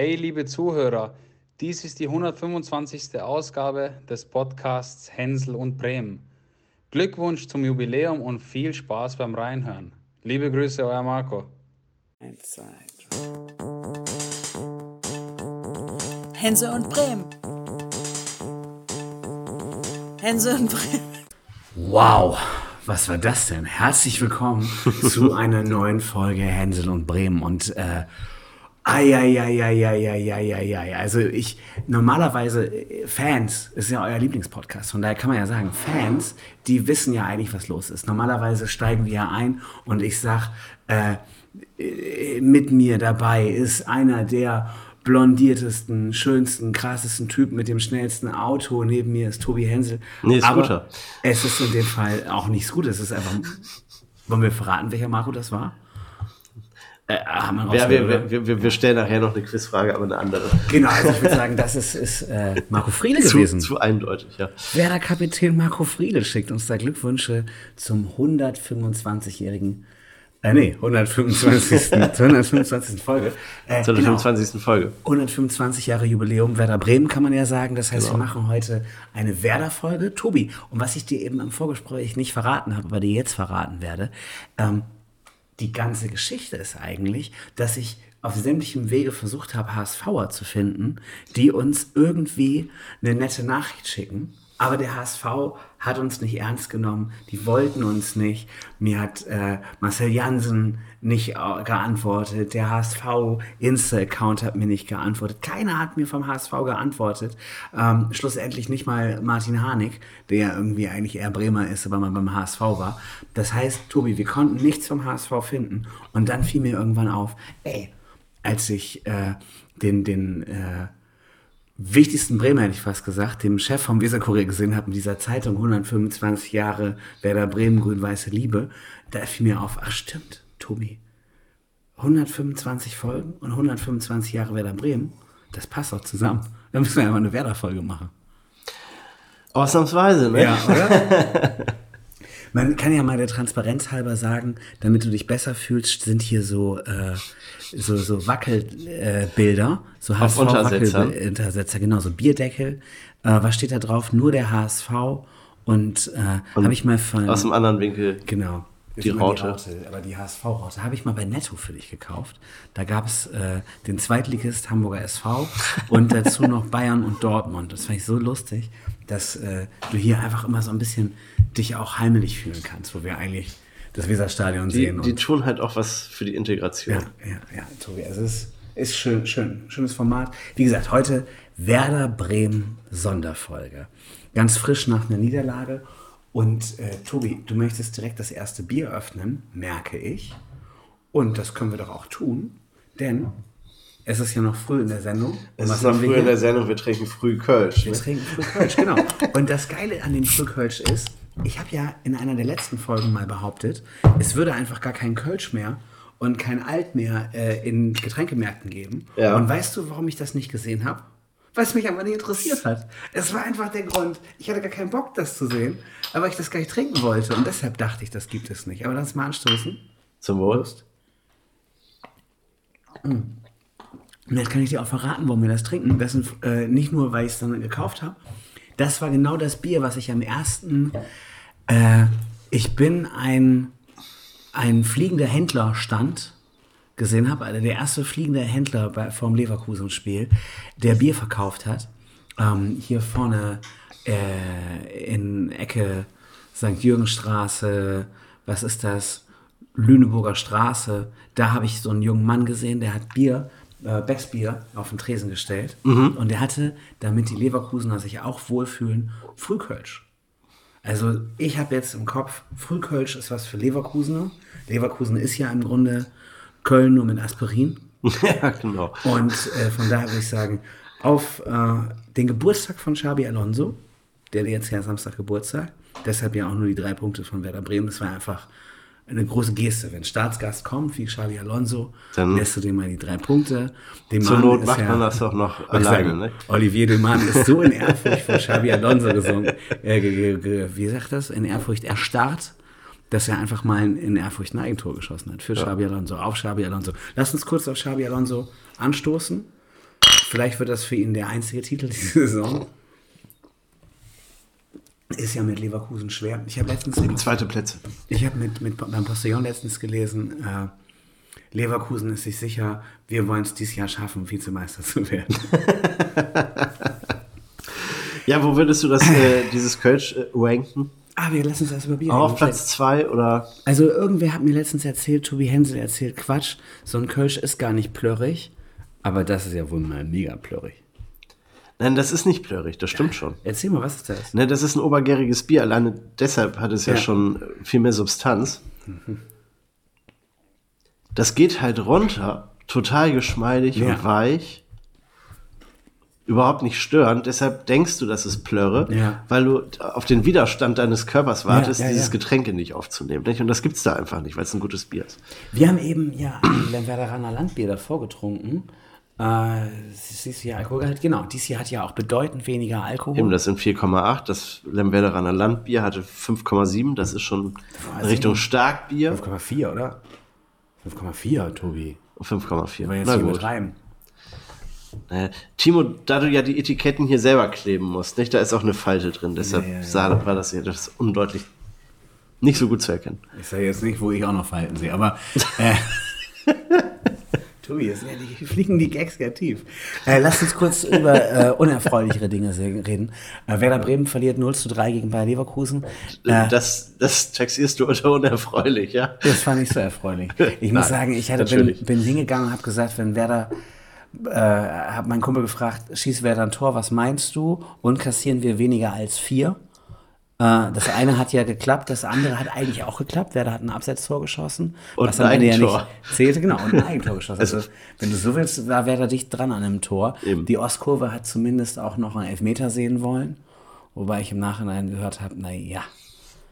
Hey, liebe Zuhörer, dies ist die 125. Ausgabe des Podcasts Hänsel und Bremen. Glückwunsch zum Jubiläum und viel Spaß beim Reinhören. Liebe Grüße, euer Marco. Eins, zwei, drei. Hänsel und Bremen. Hänsel und Bremen. Wow, was war das denn? Herzlich willkommen zu einer neuen Folge Hänsel und Bremen. Und äh, Eieieiei. Also ich, normalerweise, äh, Fans, ist ja euer Lieblingspodcast, von daher kann man ja sagen, Fans, die wissen ja eigentlich, was los ist. Normalerweise steigen wir ja ein und ich sag, äh, äh, mit mir dabei ist einer der blondiertesten, schönsten, krassesten Typen mit dem schnellsten Auto. Neben mir ist Tobi Hensel. Nee, Aber Scooter. Es ist in dem Fall auch nicht Scooter, es ist einfach, wollen wir verraten, welcher Marco das war? Äh, haben wir Ja, wir, wir, wir, wir stellen nachher noch eine Quizfrage, aber eine andere. Genau, also ich würde sagen, das ist, ist äh, Marco Friedel Zu, gewesen. zu eindeutig, ja. Werder-Kapitän Marco Friedel schickt uns da Glückwünsche zum 125-jährigen, äh, nee, 125. zur 125. Folge. Äh, Zu der genau. 25. Folge. 125 Jahre Jubiläum Werder Bremen kann man ja sagen. Das heißt, Genau. wir machen heute eine Werder-Folge. Tobi, und was ich dir eben im Vorgespräch nicht verraten habe, aber dir jetzt verraten werde, ähm, die ganze Geschichte ist eigentlich, dass ich auf sämtlichem Wege versucht habe, HSVer zu finden, die uns irgendwie eine nette Nachricht schicken. Aber der HSV hat uns nicht ernst genommen. Die wollten uns nicht. Mir hat äh, Marcel Jansen nicht äh, geantwortet. Der HSV Insta-Account hat mir nicht geantwortet. Keiner hat mir vom HSV geantwortet. Ähm, schlussendlich nicht mal Martin Harnik, der irgendwie eigentlich eher Bremer ist, aber mal beim HSV war. Das heißt, Tobi, wir konnten nichts vom HSV finden. Und dann fiel mir irgendwann auf, ey, als ich äh, den, den äh, wichtigsten Bremer, hätte ich fast gesagt, dem Chef vom Weserkurier gesehen habe in dieser Zeitung 125 Jahre Werder Bremen, grün-weiße Liebe, da fiel mir auf, ach stimmt, Tobi, 125 Folgen und 125 Jahre Werder Bremen, das passt auch zusammen. Da müssen wir einfach eine Werder-Folge machen. Ausnahmsweise, ne? oder? Man kann ja mal der Transparenz halber sagen, damit du dich besser fühlst, sind hier so, äh, so, so Wackelbilder, äh, so Auf Untersetzern. Untersetzer, genau, so Bierdeckel. Äh, was steht da drauf? Nur der HSV und, äh, habe ich mal von. Aus dem anderen Winkel. Genau. Die ist immer Raute. aber die HSV-Raute habe ich mal bei Netto für dich gekauft. Da gab es äh, den Zweitligist Hamburger SV und dazu noch Bayern und Dortmund. Das fand ich so lustig, dass äh, du hier einfach immer so ein bisschen dich auch heimelig fühlen kannst, wo wir eigentlich das Weserstadion Die, sehen. die tun halt auch was für die Integration. ja, ja, ja, Tobi, also es ist, ist schön, schön, schönes Format. Wie gesagt, heute Werder Bremen Sonderfolge. Ganz frisch nach einer Niederlage. Und äh, Tobi, du möchtest direkt das erste Bier öffnen, merke ich. Und das können wir doch auch tun, denn es ist ja noch früh in der Sendung. Und Es ist noch früh in der Sendung, wir trinken früh Kölsch. Wir Ne? trinken Frühkölsch, genau. Und das Geile an dem Frühkölsch ist, ich habe ja in einer der letzten Folgen mal behauptet, es würde einfach gar kein Kölsch mehr und kein Alt mehr äh, in Getränkemärkten geben. Ja. Und weißt du, warum ich das nicht gesehen habe? Es mich einfach nicht interessiert hat. Es war einfach der Grund. Ich hatte gar keinen Bock, das zu sehen, aber ich das gar nicht trinken wollte. Und deshalb dachte ich, das gibt es nicht. Aber lass mal anstoßen. Zum Wohl. Und jetzt kann ich dir auch verraten, warum wir das trinken. Das sind äh, nicht nur, weil ich es dann gekauft habe. Das war genau das Bier, was ich am ersten. Äh, ich bin ein, ein fliegender Händlerstand gesehen habe. Also der erste fliegende Händler bei, vom Leverkusen-Spiel, der Bier verkauft hat. Ähm, hier vorne äh, in Ecke St. Jürgenstraße, was ist das? Lüneburger Straße. Da habe ich so einen jungen Mann gesehen, der hat Bier, äh, Becksbier auf den Tresen gestellt. Und der hatte, damit die Leverkusener sich auch wohlfühlen, Frühkölsch. Also ich habe jetzt im Kopf, Frühkölsch ist was für Leverkusener. Leverkusen ist ja im Grunde Köln nur mit Aspirin. ja, genau. Und äh, von daher würde ich sagen, auf äh, den Geburtstag von Xabi Alonso, der jetzt ja Samstag Geburtstag, deshalb ja auch nur die drei Punkte von Werder Bremen, das war einfach eine große Geste. Wenn Staatsgast kommt, wie Xabi Alonso, Dann- lässt du dem mal die drei Punkte. Dem Zur Mann Not macht ja- man das doch noch alleine, sagen, ne? Olivier Demann ist so in Ehrfurcht vor Xabi Alonso gesungen, äh, wie sagt das, in Ehrfurcht erstarrt, dass er einfach mal in, Ehrfurcht ein Eigentor geschossen hat für Xabi Alonso, auf Xabi Alonso. Lass uns kurz auf Xabi Alonso anstoßen. vielleicht wird das für ihn der einzige Titel diese Saison. Ist ja mit Leverkusen schwer. Ich habe letztens Zweite Plätze. ich habe mit, mit beim Postillon letztens gelesen, äh, Leverkusen ist sich sicher, wir wollen es dieses Jahr schaffen, Vizemeister zu werden. Ja, wo würdest du das, äh, dieses Kölsch äh, ranken? Ah, wir lassen uns das über Bier Auch auf Platz 2 oder? Also irgendwer hat mir letztens erzählt, Tobi Hensel erzählt, Quatsch, so ein Kölsch ist gar nicht plörrig, aber das ist ja wohl mal mega plörrig. Nein, das ist nicht plörrig, das stimmt schon. Erzähl mal, was ist das? Ne, das ist ein obergäriges Bier, alleine deshalb hat es ja, Ja. schon viel mehr Substanz. Das geht halt runter, total geschmeidig Ja. und weich. Überhaupt nicht störend, deshalb denkst du, das ist Plörre, Ja. weil du auf den Widerstand deines Körpers wartest, Ja, ja, dieses ja. Getränk nicht aufzunehmen. Nicht? Und das gibt's da einfach nicht, weil es ein gutes Bier ist. Wir haben eben ja ein Werderaner Landbier davor getrunken. Äh, dieses Jahr Alkoholgehalt, genau, dieses Jahr hat ja auch bedeutend weniger Alkohol. Eben, das sind 4,8. Das Lemwerderaner Landbier hatte 5,7. Das ist schon in Richtung Starkbier. 5,4, oder? 5,4, Tobi. 5,4. Aber jetzt Na hier gut. übertreiben. Äh, Timo, da du ja die Etiketten hier selber kleben musst, nicht? Da ist auch eine Falte drin. Deshalb Ja, ja, ja. war das hier das undeutlich nicht so gut zu erkennen. Ich sage jetzt nicht, wo ich auch noch Falten sehe, aber. Äh, Tobi, jetzt die, fliegen die Gags ja tief. Äh, lass uns kurz über äh, unerfreulichere Dinge reden. Äh, Werder Bremen verliert 0 zu 3 gegen Bayer Leverkusen. Äh, das, das taxierst du unter unerfreulich, ja? Das fand ich so erfreulich. Ich muss Nein, sagen, ich hatte, bin, bin hingegangen und habe gesagt, wenn Werder, äh, habe meinen Kumpel gefragt, schießt Werder ein Tor, was meinst du? Und kassieren wir weniger als vier? Äh, das eine hat ja geklappt, das andere hat eigentlich auch geklappt. Werder hat ein Abseitstor geschossen, Und was ein Ende ja Eigentor. nicht zählte. Genau, und ein Eigentor geschossen. Also, wenn du so willst, war Werder dicht dran an einem Tor. Eben. Die Ostkurve hat zumindest auch noch einen Elfmeter sehen wollen. Wobei ich im Nachhinein gehört habe, na ja,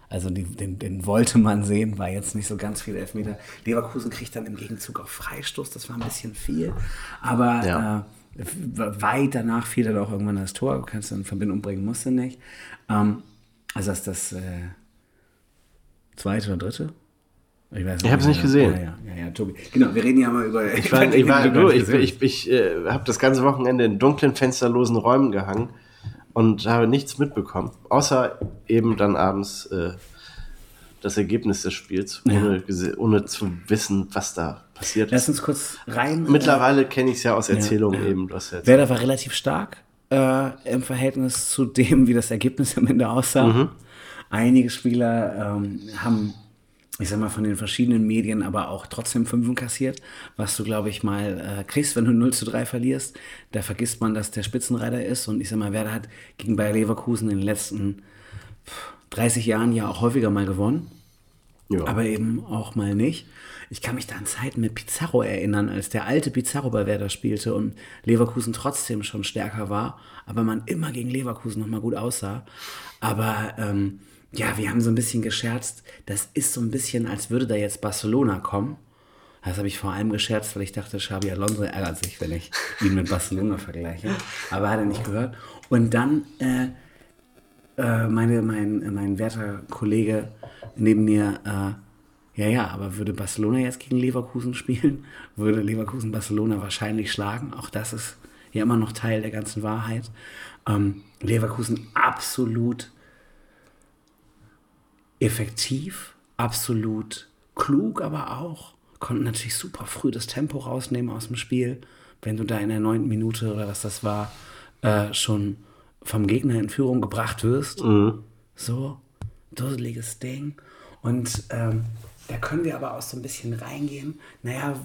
also die, den, den wollte man sehen, war jetzt nicht so ganz viel Elfmeter. Leverkusen kriegt dann im Gegenzug auch Freistoß, das war ein bisschen viel. Aber Ja. äh, weit danach fiel dann auch irgendwann das Tor, du kannst dann Verbindung bringen, musst du nicht. Ähm, also das ist das äh, zweite oder dritte? Ich, weiß Ich hab's nicht gesehen. Ja, ja, ja, ja, Tobi. Genau, wir reden ja mal über. Ich war, ich war, du, ich, ich, ich äh, habe das ganze Wochenende in dunklen, fensterlosen Räumen gehangen und habe nichts mitbekommen, außer eben dann abends äh, das Ergebnis des Spiels, ohne, gese- ohne zu wissen, was da passiert Lass uns kurz rein. Mittlerweile kenne ich es ja aus Erzählungen ja. eben. Ja. Werder war relativ stark äh, im Verhältnis zu dem, wie das Ergebnis am Ende aussah. Mhm. Einige Spieler ähm, haben, ich sag mal, von den verschiedenen Medien aber auch trotzdem Fünfen kassiert, was du, glaube ich, mal äh, kriegst, wenn du 0 zu 3 verlierst. Da vergisst man, dass der Spitzenreiter ist. Und ich sag mal, Werder hat gegen Bayer Leverkusen in den letzten pff, 30 Jahren ja auch häufiger mal gewonnen Ja. aber eben auch mal nicht. Ich kann mich da an Zeiten mit Pizarro erinnern, als der alte Pizarro bei Werder spielte und Leverkusen trotzdem schon stärker war, aber man immer gegen Leverkusen nochmal gut aussah. Aber ähm, ja, wir haben so ein bisschen gescherzt, das ist so ein bisschen, als würde da jetzt Barcelona kommen. Das habe ich vor allem gescherzt, weil ich dachte, Xabi Alonso ärgert sich, wenn ich ihn mit Barcelona vergleiche. Aber hat er nicht gehört. Und dann äh, äh, meine, mein, mein werter Kollege neben mir, äh, ja, ja, aber würde Barcelona jetzt gegen Leverkusen spielen, würde Leverkusen Barcelona wahrscheinlich schlagen. Auch das ist ja immer noch Teil der ganzen Wahrheit. Ähm, Leverkusen absolut effektiv, absolut klug, aber auch konnten natürlich super früh das Tempo rausnehmen aus dem Spiel. Wenn du da in der neunten Minute oder was das war, äh, schon vom Gegner in Führung gebracht wirst. So, dusseliges Ding. Und ähm, da können wir aber auch so ein bisschen reingehen. Naja,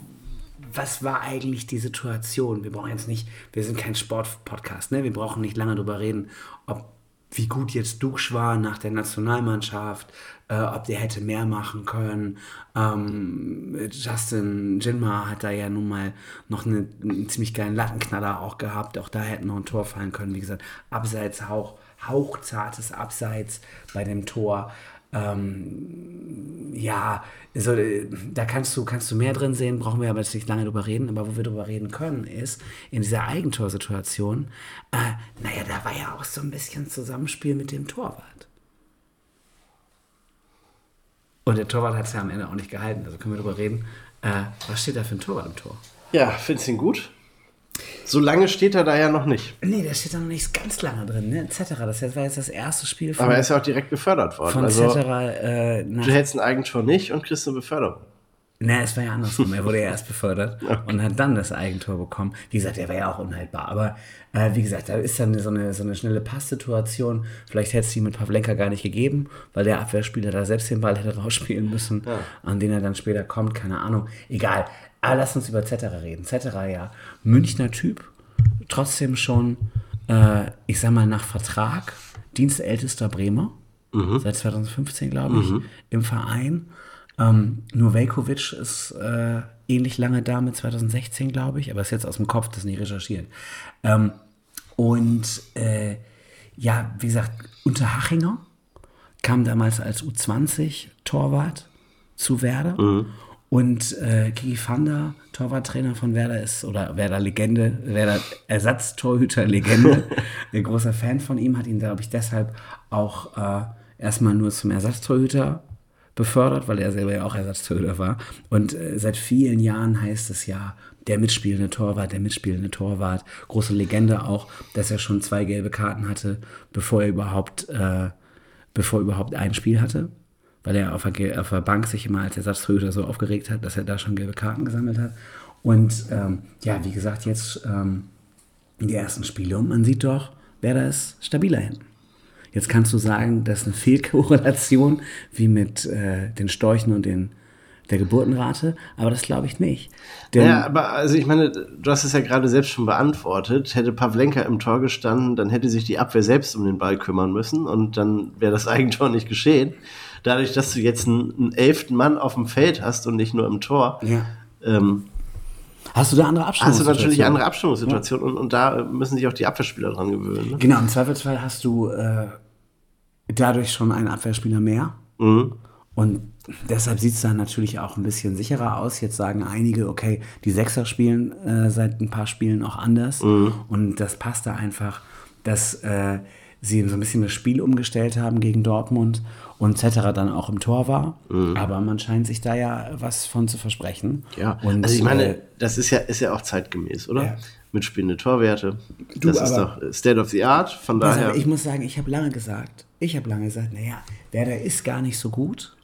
was war eigentlich die Situation? Wir brauchen jetzt nicht, wir sind kein Sportpodcast, ne? Wir brauchen nicht lange drüber reden, ob wie gut jetzt Duxch war nach der Nationalmannschaft, äh, ob der hätte mehr machen können. Ähm, Justin Jinma hat da ja nun mal noch eine, einen ziemlich geilen Lattenknaller auch gehabt. Auch da hätte noch ein Tor fallen können. Wie gesagt, Abseits, Hauch, hauchzartes Abseits bei dem Tor. Ähm, ja, also, äh, da kannst du, kannst du mehr drin sehen, brauchen wir aber jetzt nicht lange drüber reden. Aber wo wir drüber reden können, ist in dieser Eigentorsituation, äh, naja, da war ja auch so ein bisschen Zusammenspiel mit dem Torwart. Und der Torwart hat es ja am Ende auch nicht gehalten. Also können wir drüber reden. Äh, was steht da für ein Torwart im Tor? Ja, findest du ihn gut? So lange steht er da ja noch nicht. Nee, der steht da noch nicht ganz lange drin, ne? Etc. Das war jetzt das erste Spiel von. Aber er ist ja auch direkt befördert worden. Von also, äh, du hältst ein Eigentor nicht und kriegst eine Beförderung. Ne, es war ja andersrum. Er wurde ja erst befördert okay. und hat dann das Eigentor bekommen. Wie gesagt, er war ja auch unhaltbar. Aber äh, wie gesagt, da ist dann so eine, so eine schnelle Passsituation. Vielleicht hätte es die mit Pavlenka gar nicht gegeben, weil der Abwehrspieler da selbst den Ball hätte rausspielen müssen, ja. an den er dann später kommt. Keine Ahnung. Egal. Aber lass uns über Zetterer reden. Zetterer, ja, Münchner Typ, trotzdem schon, äh, ich sag mal, nach Vertrag, dienstältester Bremer, mhm. seit 2015, glaube ich, mhm. im Verein. Ähm, nur Velkovic ist äh, ähnlich lange da mit 2016, glaube ich, aber ist jetzt aus dem Kopf, das nicht recherchiert. Ähm, und äh, ja, wie gesagt, Unterhachinger kam damals als U20-Torwart zu Werder. Mhm. Und äh, Kiki Fanda, Torwarttrainer von Werder, ist, oder Werder-Legende, Werder-Ersatztorhüter-Legende, ein großer Fan von ihm, hat ihn, glaube ich, deshalb auch äh, erstmal nur zum Ersatztorhüter befördert, weil er selber ja auch Ersatztorhüter war. Und äh, seit vielen Jahren heißt es ja, der mitspielende Torwart, der mitspielende Torwart. Große Legende auch, dass er schon zwei gelbe Karten hatte, bevor er überhaupt, äh, bevor er überhaupt ein Spiel hatte. Weil er auf der, auf der Bank sich immer als Ersatztorhüter so aufgeregt hat, dass er da schon gelbe Karten gesammelt hat. Und ähm, ja, wie gesagt, jetzt ähm, die ersten Spiele und man sieht doch, wer da ist stabiler hinten. Jetzt kannst du sagen, das ist eine Fehlkorrelation, wie mit äh, den Storchen und den, der Geburtenrate, aber das glaube ich nicht. Denn ja, aber also ich meine, du hast es ja gerade selbst schon beantwortet. Hätte Pavlenka im Tor gestanden, dann hätte sich die Abwehr selbst um den Ball kümmern müssen und dann wäre das Eigentor nicht geschehen. Dadurch, dass du jetzt einen, einen, elften Mann auf dem Feld hast und nicht nur im Tor, ja. ähm, Hast du da andere Abstimmungssituationen? Hast du natürlich andere Abstimmungssituationen ja. und, und, da müssen sich auch die Abwehrspieler dran gewöhnen. Ne? Genau, im Zweifelsfall hast du äh, dadurch schon einen Abwehrspieler mehr. Mhm. Und deshalb sieht es dann natürlich auch ein bisschen sicherer aus. Jetzt sagen einige, okay, die Sechser spielen äh, seit ein paar Spielen auch anders. Mhm. Und das passt da einfach, dass äh, sie so ein bisschen das Spiel umgestellt haben gegen Dortmund und Cetera dann auch im Tor war. Mhm. Aber man scheint sich da ja was von zu versprechen. Ja, und, also ich meine, äh, das ist ja, ist ja auch zeitgemäß, oder? Ja. Mitspielende Torwerte. Du, das ist doch State of the Art. Von daher. Aber ich muss sagen, ich habe lange gesagt, ich habe lange gesagt, naja, Werder ist gar nicht so gut.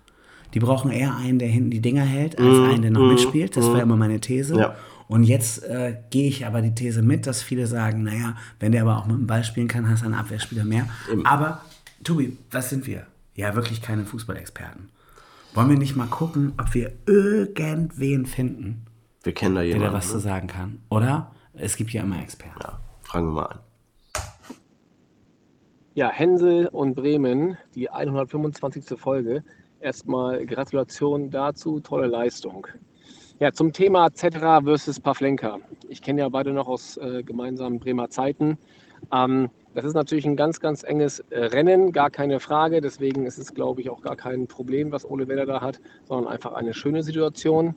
Die brauchen eher einen, der hinten die Dinger hält, als mm, einen, der noch mm, mitspielt. Das war immer meine These. Ja. Und jetzt äh, gehe ich aber die These mit, dass viele sagen, naja, wenn der aber auch mit dem Ball spielen kann, hast du einen Abwehrspieler mehr. Eben. Aber, Tobi, was sind wir? Ja, wirklich keine Fußballexperten. Wollen wir nicht mal gucken, ob wir irgendwen finden, wir kennen da jemanden, der da was ne? zu sagen kann? Oder? Es gibt ja immer Experten. Ja, fragen wir mal an. Ja, Hänsel und Bremen, die 125. Folge. Erstmal Gratulation dazu, tolle Leistung. Ja, zum Thema Zetra versus Pavlenka. Ich kenne ja beide noch aus äh, gemeinsamen Bremer Zeiten. Ähm, das ist natürlich ein ganz, ganz enges äh, Rennen, gar keine Frage. Deswegen ist es, glaube ich, auch gar kein Problem, was Ole Weller da hat, sondern einfach eine schöne Situation.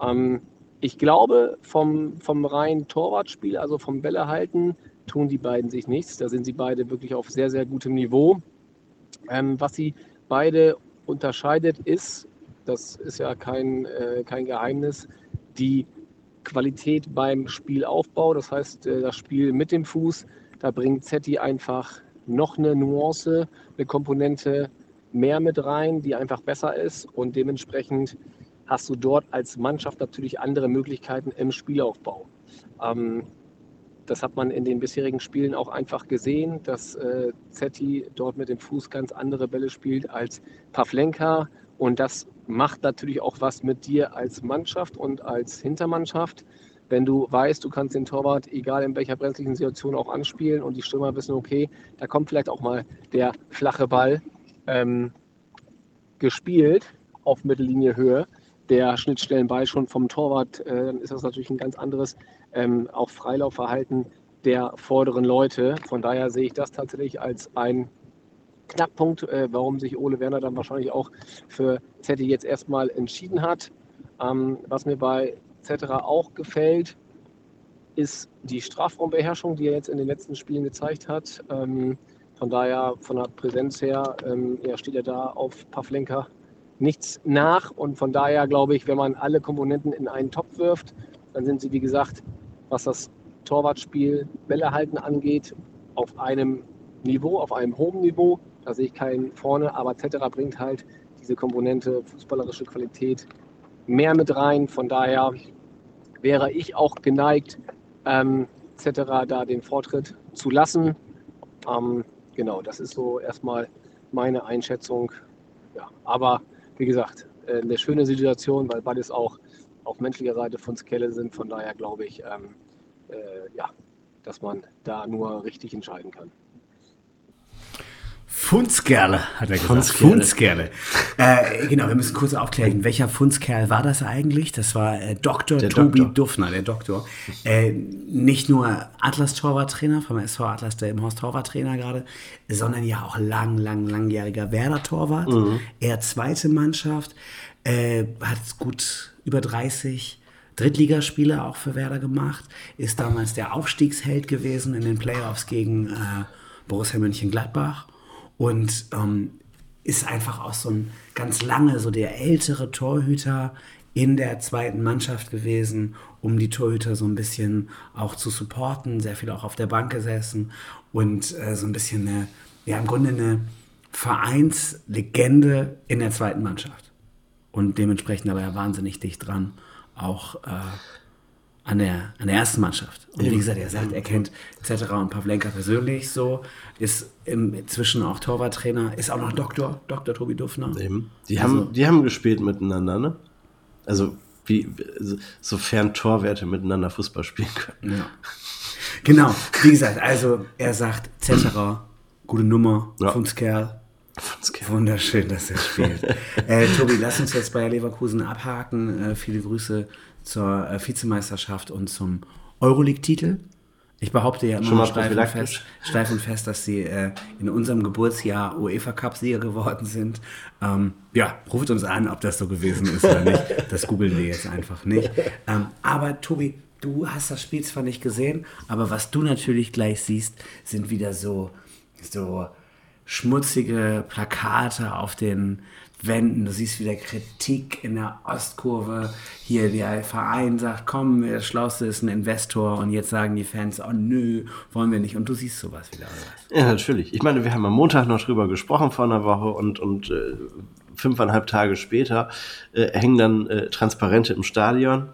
Ähm, ich glaube, vom, vom reinen Torwartspiel, also vom Bälle halten, tun die beiden sich nichts. Da sind sie beide wirklich auf sehr, sehr gutem Niveau. Ähm, was sie beide unterscheidet, ist, das ist ja kein, äh, kein Geheimnis, die Qualität beim Spielaufbau, das heißt äh, das Spiel mit dem Fuß, da bringt Zetti einfach noch eine Nuance, eine Komponente mehr mit rein, die einfach besser ist und dementsprechend hast du dort als Mannschaft natürlich andere Möglichkeiten im Spielaufbau. Ähm, das hat man in den bisherigen Spielen auch einfach gesehen, dass äh, Zetti dort mit dem Fuß ganz andere Bälle spielt als Pavlenka. Und das macht natürlich auch was mit dir als Mannschaft und als Hintermannschaft. Wenn du weißt, du kannst den Torwart, egal in welcher brenzlichen Situation, auch anspielen und die Stürmer wissen, okay, da kommt vielleicht auch mal der flache Ball ähm, gespielt auf Mittellinie Höhe, der Schnittstellenball schon vom Torwart, äh, dann ist das natürlich ein ganz anderes ähm, auch Freilaufverhalten der vorderen Leute. Von daher sehe ich das tatsächlich als ein Knackpunkt, äh, warum sich Ole Werner dann wahrscheinlich auch für Zetti jetzt erstmal entschieden hat. Ähm, was mir bei Zetera auch gefällt, ist die Strafraumbeherrschung, die er jetzt in den letzten Spielen gezeigt hat. Ähm, von daher, von der Präsenz her, ähm, ja, steht er da auf Pavlenka nichts nach. Und von daher glaube ich, wenn man alle Komponenten in einen Topf wirft, dann sind sie, wie gesagt, was das Torwartspiel, Bälle halten angeht, auf einem Niveau, auf einem hohen Niveau. Da sehe ich keinen vorne, aber Zetterer bringt halt diese Komponente fußballerische Qualität mehr mit rein. Von daher wäre ich auch geneigt, ähm, Zetterer da den Vortritt zu lassen. Ähm, genau, das ist so erstmal meine Einschätzung. Ja, aber wie gesagt, äh, eine schöne Situation, weil beides auch auf menschlicher Seite von Skelle sind. Von daher glaube ich, ähm, äh, ja, dass man da nur richtig entscheiden kann. Fundskerle, hat er gesagt. Fundskerle. Fundskerle. Äh, genau, wir müssen kurz aufklären, welcher Fundskerl war das eigentlich? Das war äh, Dr. Der Tobi Doktor. Duffner, der Doktor. Äh, nicht nur Atlas-Torwarttrainer vom SV Atlas, der im Horst Torwarttrainer gerade, sondern ja auch lang, lang, langjähriger Werder-Torwart. Er zweite Mannschaft, äh, hat gut über 30 Drittligaspiele auch für Werder gemacht, ist damals der Aufstiegsheld gewesen in den Playoffs gegen äh, Borussia Mönchengladbach und ähm, ist einfach auch so ein ganz lange so der ältere Torhüter in der zweiten Mannschaft gewesen, um die Torhüter so ein bisschen auch zu supporten, sehr viel auch auf der Bank gesessen und äh, so ein bisschen eine, ja im Grunde eine Vereinslegende in der zweiten Mannschaft. Und dementsprechend aber ja wahnsinnig dicht dran, auch äh, an, der, an der ersten Mannschaft. Und wie gesagt, er sagt, er kennt Zetterer und Pavlenka persönlich so, ist inzwischen auch Torwarttrainer, ist auch noch Doktor, Dr. Tobi Duffner. Eben. Die, Also- haben, die haben gespielt miteinander, ne? Also, wie, so- sofern Torwerte miteinander Fußball spielen können. Ja. Genau, wie gesagt, also er sagt, Zetterer, gute Nummer, Ja. Fundskerl. Wunderschön, dass er spielt. äh, Tobi, lass uns jetzt Bayer Leverkusen abhaken. Äh, viele Grüße zur äh, Vizemeisterschaft und zum Euroleague-Titel. Ich behaupte ja immer steif und, fest, steif und fest, dass sie äh, in unserem Geburtsjahr UEFA-Cup-Sieger geworden sind. Ähm, ja, ruft uns an, ob das so gewesen ist oder nicht. Das googeln wir jetzt einfach nicht. Ähm, aber Tobi, du hast das Spiel zwar nicht gesehen, aber was du natürlich gleich siehst, sind wieder so, so schmutzige Plakate auf den Wänden. Du siehst wieder Kritik in der Ostkurve. Hier der Verein sagt, komm, der Schlauste ist ein Investor. Und jetzt sagen die Fans, oh nö, wollen wir nicht. Und du siehst sowas wieder. Ja, natürlich. Ich meine, wir haben am Montag noch drüber gesprochen vor einer Woche und, und äh, fünfeinhalb Tage später äh, hängen dann äh, Transparente im Stadion.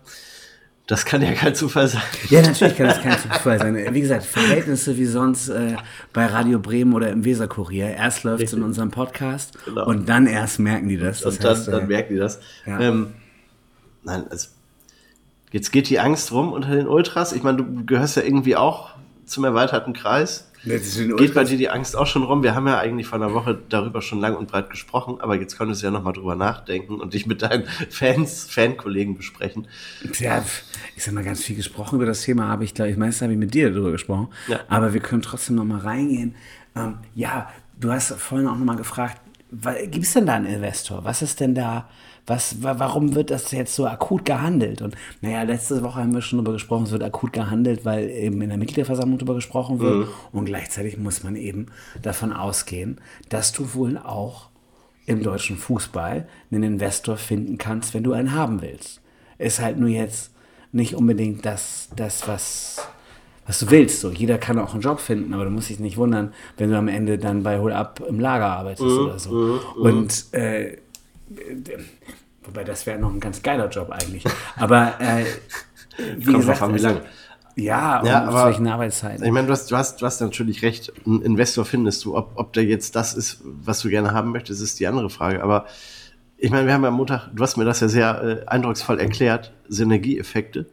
Das kann ja kein Zufall sein. Ja, natürlich kann das kein Zufall sein. Wie gesagt, Verhältnisse wie sonst äh, bei Radio Bremen oder im Weserkurier. Erst läuft es in unserem Podcast Genau. und dann erst merken die das. das Und dann, heißt, äh, dann merken die das. ja. Ähm, nein, also jetzt geht die Angst rum unter den Ultras. Ich meine, du gehörst ja irgendwie auch zum erweiterten Kreis. Geht bei dir die Angst auch schon rum? Wir haben ja eigentlich vor einer Woche darüber schon lang und breit gesprochen, aber jetzt könntest du ja nochmal drüber nachdenken und dich mit deinen Fans, Fankollegen besprechen. Ja, ich sag mal, ganz viel gesprochen über das Thema habe ich, glaube ich, meistens habe ich mit dir darüber gesprochen. Ja. Aber wir können trotzdem noch mal reingehen. Ähm, ja, du hast vorhin auch noch mal gefragt, gibt es denn da einen Investor? Was ist denn da, was, wa- warum wird das jetzt so akut gehandelt? Und naja, letzte Woche haben wir schon darüber gesprochen, es wird akut gehandelt, weil eben in der Mitgliederversammlung darüber gesprochen wird. Und gleichzeitig muss man eben davon ausgehen, dass du wohl auch im deutschen Fußball einen Investor finden kannst, wenn du einen haben willst. Ist halt nur jetzt nicht unbedingt das, das was, was du willst. So, jeder kann auch einen Job finden, aber du musst dich nicht wundern, wenn du am Ende dann bei Hol Up im Lager arbeitest oder so. Und äh, wobei das wäre noch ein ganz geiler Job eigentlich. Aber äh, wie Kommt gesagt, an, wie also- lange. ja, Ja, und aber- zu welchen Arbeitszeiten. Ich meine, du hast, du, hast, du hast natürlich recht. Ein Investor findest du. Ob, ob der jetzt das ist, was du gerne haben möchtest, ist die andere Frage. Aber ich meine, wir haben ja am Montag, du hast mir das ja sehr äh, eindrucksvoll erklärt, Synergieeffekte.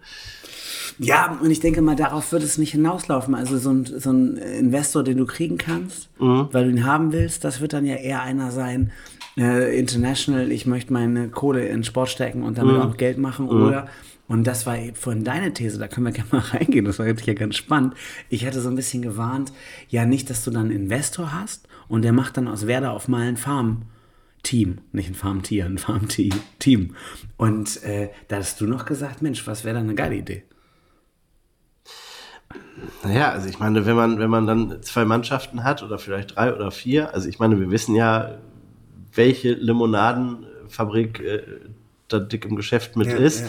Ja, und ich denke mal, darauf wird es nicht hinauslaufen. Also so ein, so ein Investor, den du kriegen kannst, weil du ihn haben willst, das wird dann ja eher einer sein, äh, international, ich möchte meine Kohle in Sport stecken und damit auch Geld machen, oder? Und das war vorhin deine These, da können wir gerne mal reingehen, das war jetzt ja ganz spannend. Ich hatte so ein bisschen gewarnt, ja nicht, dass du dann einen Investor hast und der macht dann aus Werder auf mal ein Farm. Team, nicht ein Farmtier, ein Farmteam. Und äh, da hast du noch gesagt, Mensch, was wäre da eine geile Idee? Naja, also ich meine, wenn man, wenn man dann zwei Mannschaften hat oder vielleicht drei oder vier, also ich meine, wir wissen ja, welche Limonadenfabrik äh, da dick im Geschäft mit Ja, ist,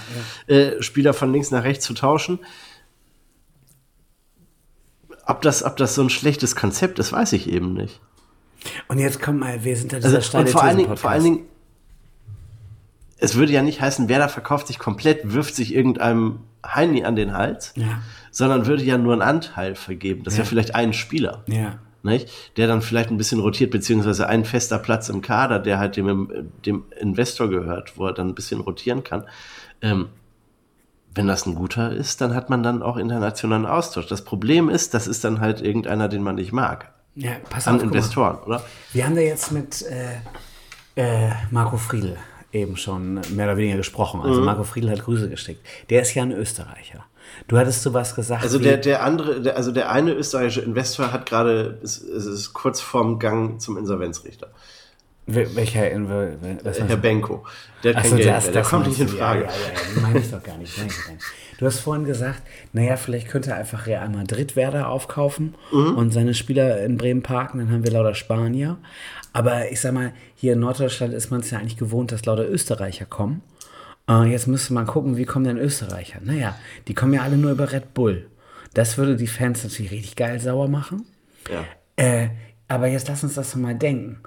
ja, Äh, Spieler von links nach rechts zu tauschen. ob das, ob das so ein schlechtes Konzept ist, weiß ich eben nicht. Und jetzt kommt mal, wir sind da dieser Also, und vor allen, Dingen, vor allen Dingen, es würde ja nicht heißen, Werder verkauft sich komplett, wirft sich irgendeinem Heini an den Hals, Ja. Sondern würde ja nur einen Anteil vergeben. Das wäre vielleicht ein Spieler. Ja. Nicht? Der dann vielleicht ein bisschen rotiert, beziehungsweise ein fester Platz im Kader, der halt dem, dem Investor gehört, wo er dann ein bisschen rotieren kann. Ähm, wenn das ein guter ist, dann hat man dann auch internationalen Austausch. Das Problem ist, das ist dann halt irgendeiner, den man nicht mag. Ja, pass An auf, mal. Investoren, oder? Wir haben da jetzt mit äh, äh, Marco Friedl eben schon mehr oder weniger gesprochen. Mhm. Also Marco Friedl hat Grüße geschickt. Der ist ja ein Österreicher. Du hattest so was gesagt. Also der, der andere, der, also der eine österreichische Investor hat gerade, es, es ist kurz vorm Gang zum Insolvenzrichter. Wel- welcher in, wel- was Herr? Benko. Der so, Geld das, mehr, der das kommt nicht in. Frage. Ja, ja, ja. Meine ich doch gar nicht. Du hast vorhin gesagt, naja, vielleicht könnte er einfach Real Madrid Werder aufkaufen Mhm. und seine Spieler in Bremen parken, dann haben wir lauter Spanier. Aber ich sag mal, hier in Norddeutschland ist man es ja eigentlich gewohnt, dass lauter Österreicher kommen. Äh, jetzt müsste man gucken, wie kommen denn Österreicher? Naja, die kommen ja alle nur über Red Bull. Das würde die Fans natürlich richtig geil sauer machen. Ja. Äh, aber jetzt lass uns das doch mal denken.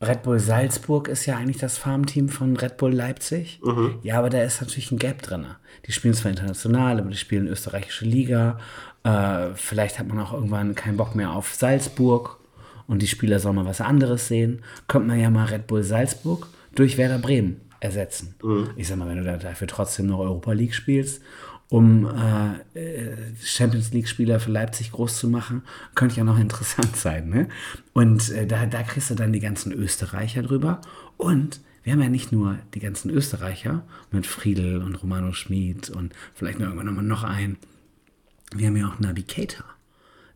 Red Bull Salzburg ist ja eigentlich das Farmteam von Red Bull Leipzig. Ja, aber da ist natürlich ein Gap drin. Die spielen zwar international, aber die spielen österreichische Liga. Äh, vielleicht hat man auch irgendwann keinen Bock mehr auf Salzburg und die Spieler sollen mal was anderes sehen. Könnte man ja mal Red Bull Salzburg durch Werder Bremen ersetzen. Ich sag mal, wenn du da dafür trotzdem noch Europa League spielst, um äh, äh, Champions League-Spieler für Leipzig groß zu machen, könnte ja noch interessant sein. Ne? Und äh, da, da kriegst du dann die ganzen Österreicher drüber. Und wir haben ja nicht nur die ganzen Österreicher mit Friedel und Romano Schmid und vielleicht noch irgendwann noch- noch einen. Wir haben ja auch Keita,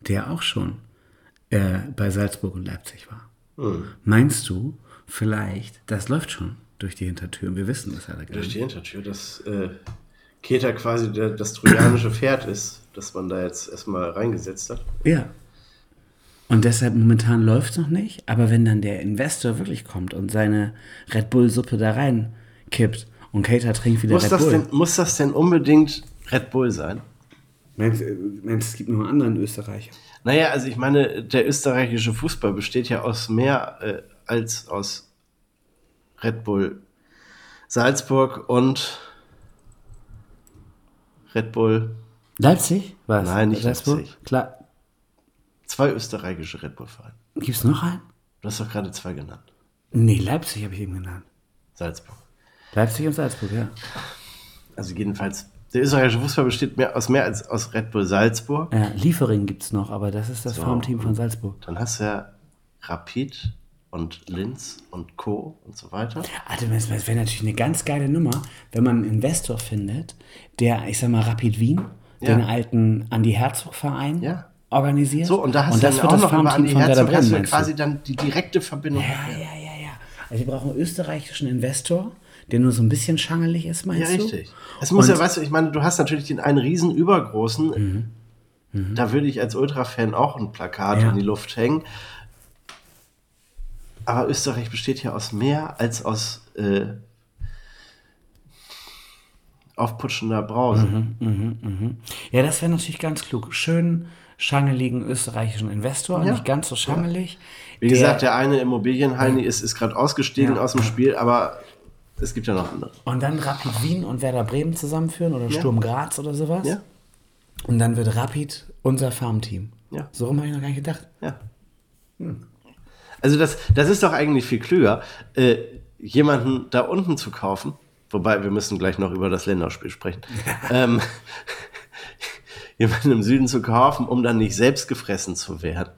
der auch schon äh, bei Salzburg und Leipzig war. Meinst du vielleicht, das läuft schon durch die Hintertür? Wir wissen das ja gar Durch die Hintertür, dass äh, Keta quasi der, das trojanische Pferd ist, das man da jetzt erstmal reingesetzt hat. Ja. Und deshalb momentan läuft es noch nicht, aber wenn dann der Investor wirklich kommt und seine Red Bull-Suppe da reinkippt und Cater trinkt wieder Muss Red das, Bull. denn, muss das denn unbedingt Red Bull sein? Meinst, äh, meinst, es gibt nur einen anderen Österreicher? Naja, also ich meine, der österreichische Fußball besteht ja aus mehr äh, als aus Red Bull Salzburg und Red Bull, Leipzig? Was? Nein, nicht Salzburg? Leipzig. Klar. zwei österreichische Red Bull-Vereine. Gibt es noch einen? Du hast doch gerade zwei genannt. Nee, Leipzig habe ich eben genannt. Salzburg. Leipzig und Salzburg, ja. Also jedenfalls, der österreichische Fußball besteht mehr aus mehr als aus Red Bull Salzburg. ja Liefering gibt es noch, aber das ist das Farmteam von Salzburg. Dann hast du ja Rapid und Linz und Co. und so weiter. Alter, das wäre natürlich eine ganz geile Nummer, wenn man einen Investor findet, der, ich sag mal, Rapid Wien, Ja. den alten Andi Herzog-Verein Ja. organisiert. So, und da hast und du das dann wird auch das noch über Andi Herzog hast du? quasi dann die direkte Verbindung. Ja, ja, ja, ja. Also wir brauchen einen österreichischen Investor, der nur so ein bisschen schangelig ist, Ja, meinst du? richtig. Es muss Und- ja, weißt du, ich meine, du hast natürlich den einen riesen übergroßen, da würde ich als Ultra-Fan auch ein Plakat Mhm. Ja. in die Luft hängen. Aber Österreich besteht ja aus mehr als aus äh, aufputschender Brause. Mhm. Ja, das wäre natürlich ganz klug. Schön schangeligen österreichischen Investor, Ja. nicht ganz so schangelig. Wie gesagt, der eine Immobilienheini ist, ist gerade ausgestiegen Ja. aus dem Spiel, aber es gibt ja noch andere. Und dann Rapid Wien und Werder Bremen zusammenführen oder Sturm Graz oder sowas. Ja, Und dann wird Rapid unser Farmteam. Ja. So rum habe ich noch gar nicht gedacht. ja. Also das, das ist doch eigentlich viel klüger, äh, jemanden da unten zu kaufen. Wobei, wir müssen gleich noch über das Länderspiel sprechen. ähm, jemanden im Süden zu kaufen, um dann nicht selbst gefressen zu werden.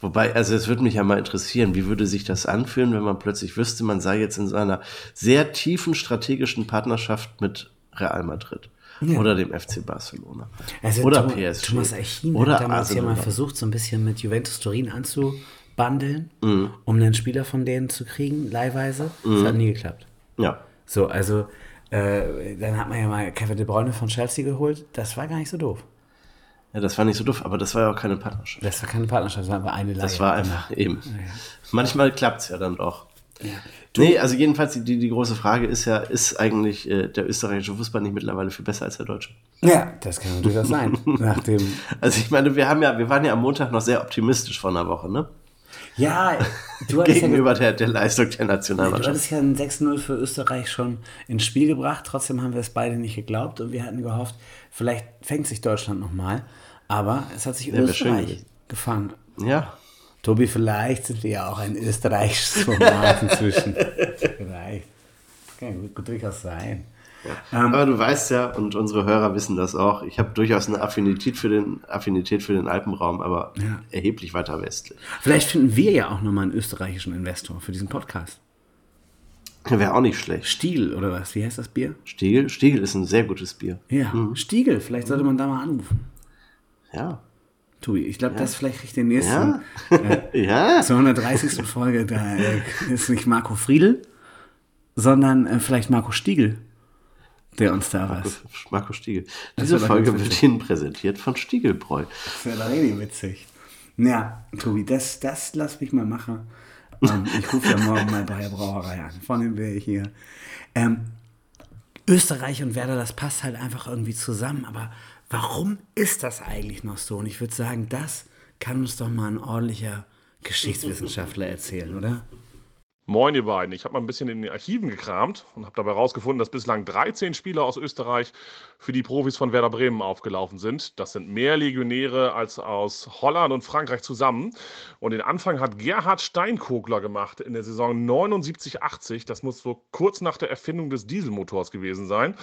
Wobei, also es würde mich ja mal interessieren, wie würde sich das anfühlen, wenn man plötzlich wüsste, man sei jetzt in so einer sehr tiefen strategischen Partnerschaft mit Real Madrid oder dem FC Barcelona Also oder Thomas, PSG Thomas Achin oder hat damals ja mal versucht, so ein bisschen mit Juventus Turin anzubandeln, Mhm. um einen Spieler von denen zu kriegen, leihweise. Das hat nie geklappt. Ja, So, also äh, dann hat man ja mal Kevin De Bruyne von Chelsea geholt. Das war gar nicht so doof. Ja, das war nicht so doof, aber das war ja auch keine Partnerschaft. Das war keine Partnerschaft, das war einfach eine Leihe. Das war einfach eben. Manchmal klappt es ja dann doch. Nee, also jedenfalls die, die große Frage ist ja, ist eigentlich äh, der österreichische Fußball nicht mittlerweile viel besser als der deutsche? Ja, das kann durchaus sein. Nach dem, Also ich meine, wir haben ja, wir waren ja am Montag noch sehr optimistisch vor einer Woche, ne? Ja, du hattest ja, Gegenüber der, der Leistung der du Nationalmannschaft. hattest ja ein 6-0 für Österreich schon ins Spiel gebracht. Trotzdem haben wir es beide nicht geglaubt und wir hatten gehofft, vielleicht fängt sich Deutschland nochmal. Aber es hat sich schön Österreich gefangen. Ja. Tobi, vielleicht sind wir ja auch ein österreichisches Format inzwischen. vielleicht. Kann gut, gut durchaus sein. Aber du weißt ja, und unsere Hörer wissen das auch, ich habe durchaus eine Affinität für den, Affinität für den Alpenraum, aber Ja. erheblich weiter westlich. Vielleicht finden wir ja auch nochmal einen österreichischen Investor für diesen Podcast. Wäre auch nicht schlecht. Stiegel oder was? Wie heißt das Bier? Stiegel, Stiegel ist ein sehr gutes Bier. Ja, Stiegel. Vielleicht sollte man da mal anrufen. Ja. Tobi, ich glaube, das vielleicht kriegt den nächsten. Ja. ja. Zur 130. Folge, da äh, ist nicht Marco Friedl, sondern äh, vielleicht Marco Stiegel, der uns da was. Marco Stiegel. Das Diese Folge wird Ihnen präsentiert von Stiegelbräu. Das wäre doch richtig witzig. Ja, Tobi, das, das lass mich mal machen. Ähm, ich rufe ja morgen mal bei der Brauerei an. Von dem wäre ich hier. Ähm, Österreich und Werder, das passt halt einfach irgendwie zusammen. Aber warum ist das eigentlich noch so? Und ich würde sagen, das kann uns doch mal ein ordentlicher Geschichtswissenschaftler erzählen, oder? Moin, ihr beiden. Ich habe mal ein bisschen in den Archiven gekramt und habe dabei herausgefunden, dass bislang 13 Spieler aus Österreich für die Profis von Werder Bremen aufgelaufen sind. Das sind mehr Legionäre als aus Holland und Frankreich zusammen. Und den Anfang hat Gerhard Steinkogler gemacht in der Saison 79-80. Das muss so kurz nach der Erfindung des Dieselmotors gewesen sein.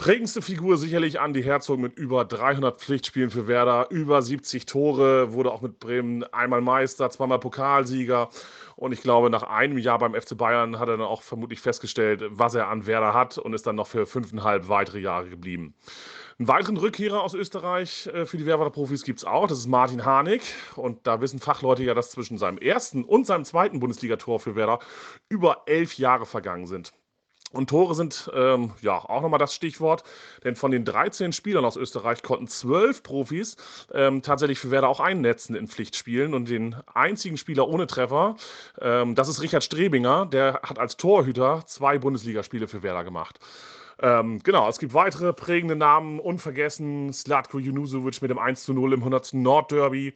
Prägendste Figur sicherlich Andi Herzog mit über 300 Pflichtspielen für Werder, über 70 Tore, wurde auch mit Bremen einmal Meister, zweimal Pokalsieger. Und ich glaube, nach einem Jahr beim FC Bayern hat er dann auch vermutlich festgestellt, was er an Werder hat und ist dann noch für fünfeinhalb weitere Jahre geblieben. Einen weiteren Rückkehrer aus Österreich äh, für die Werder Profis gibt es auch. Das ist Martin Harnik. Und da wissen Fachleute ja, dass zwischen seinem ersten und seinem zweiten Bundesligator für Werder über elf Jahre vergangen sind. Und Tore sind ähm, ja auch nochmal das Stichwort, denn von den 13 Spielern aus Österreich konnten 12 Profis ähm, tatsächlich für Werder auch einnetzen in Pflichtspielen. Und den einzigen Spieler ohne Treffer, ähm, das ist Richard Strebinger, der hat als Torhüter zwei Bundesligaspiele für Werder gemacht. Ähm, genau, es gibt weitere prägende Namen, unvergessen, Slatko Junusovic mit dem 1 zu 0 im 100. Nordderby,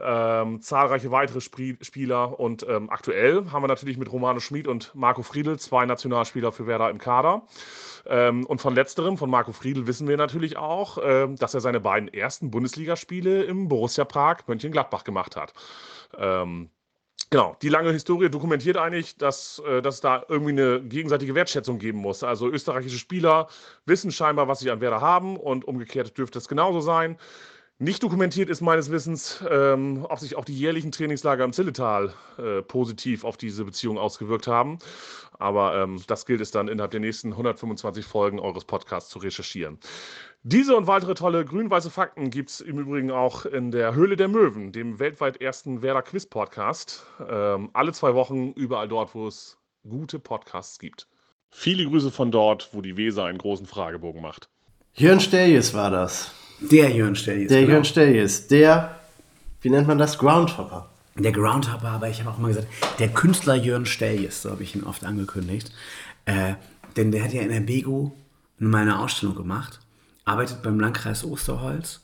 ähm, zahlreiche weitere Spri Spieler und ähm, aktuell haben wir natürlich mit Romano Schmid und Marco Friedl zwei Nationalspieler für Werder im Kader. Ähm, und von letzterem, von Marco Friedl, wissen wir natürlich auch, ähm, dass er seine beiden ersten Bundesligaspiele im Borussia Prag Mönchengladbach gemacht hat. Ähm, Genau, die lange Historie dokumentiert eigentlich, dass, äh, dass es da irgendwie eine gegenseitige Wertschätzung geben muss. Also österreichische Spieler wissen scheinbar, was sie an Werder haben und umgekehrt dürfte es genauso sein. Nicht dokumentiert ist meines Wissens, ähm, ob sich auch die jährlichen Trainingslager im Zilletal äh, positiv auf diese Beziehung ausgewirkt haben. Aber ähm, das gilt es dann innerhalb der nächsten 125 Folgen eures Podcasts zu recherchieren. Diese und weitere tolle grün-weiße Fakten gibt es im Übrigen auch in der Höhle der Möwen, dem weltweit ersten Werder Quiz Podcast. Ähm, alle zwei Wochen überall dort, wo es gute Podcasts gibt. Viele Grüße von dort, wo die Weser einen großen Fragebogen macht. Jörn Steljes war das. Der Jörn Steljes. Der genau. Jörn Steljes. Der, wie nennt man das? Groundhopper. Der Groundhopper, aber ich habe auch mal gesagt, der Künstler Jörn Steljes, so habe ich ihn oft angekündigt. Äh, denn der hat ja in der Bego mal eine Ausstellung gemacht, arbeitet beim Landkreis Osterholz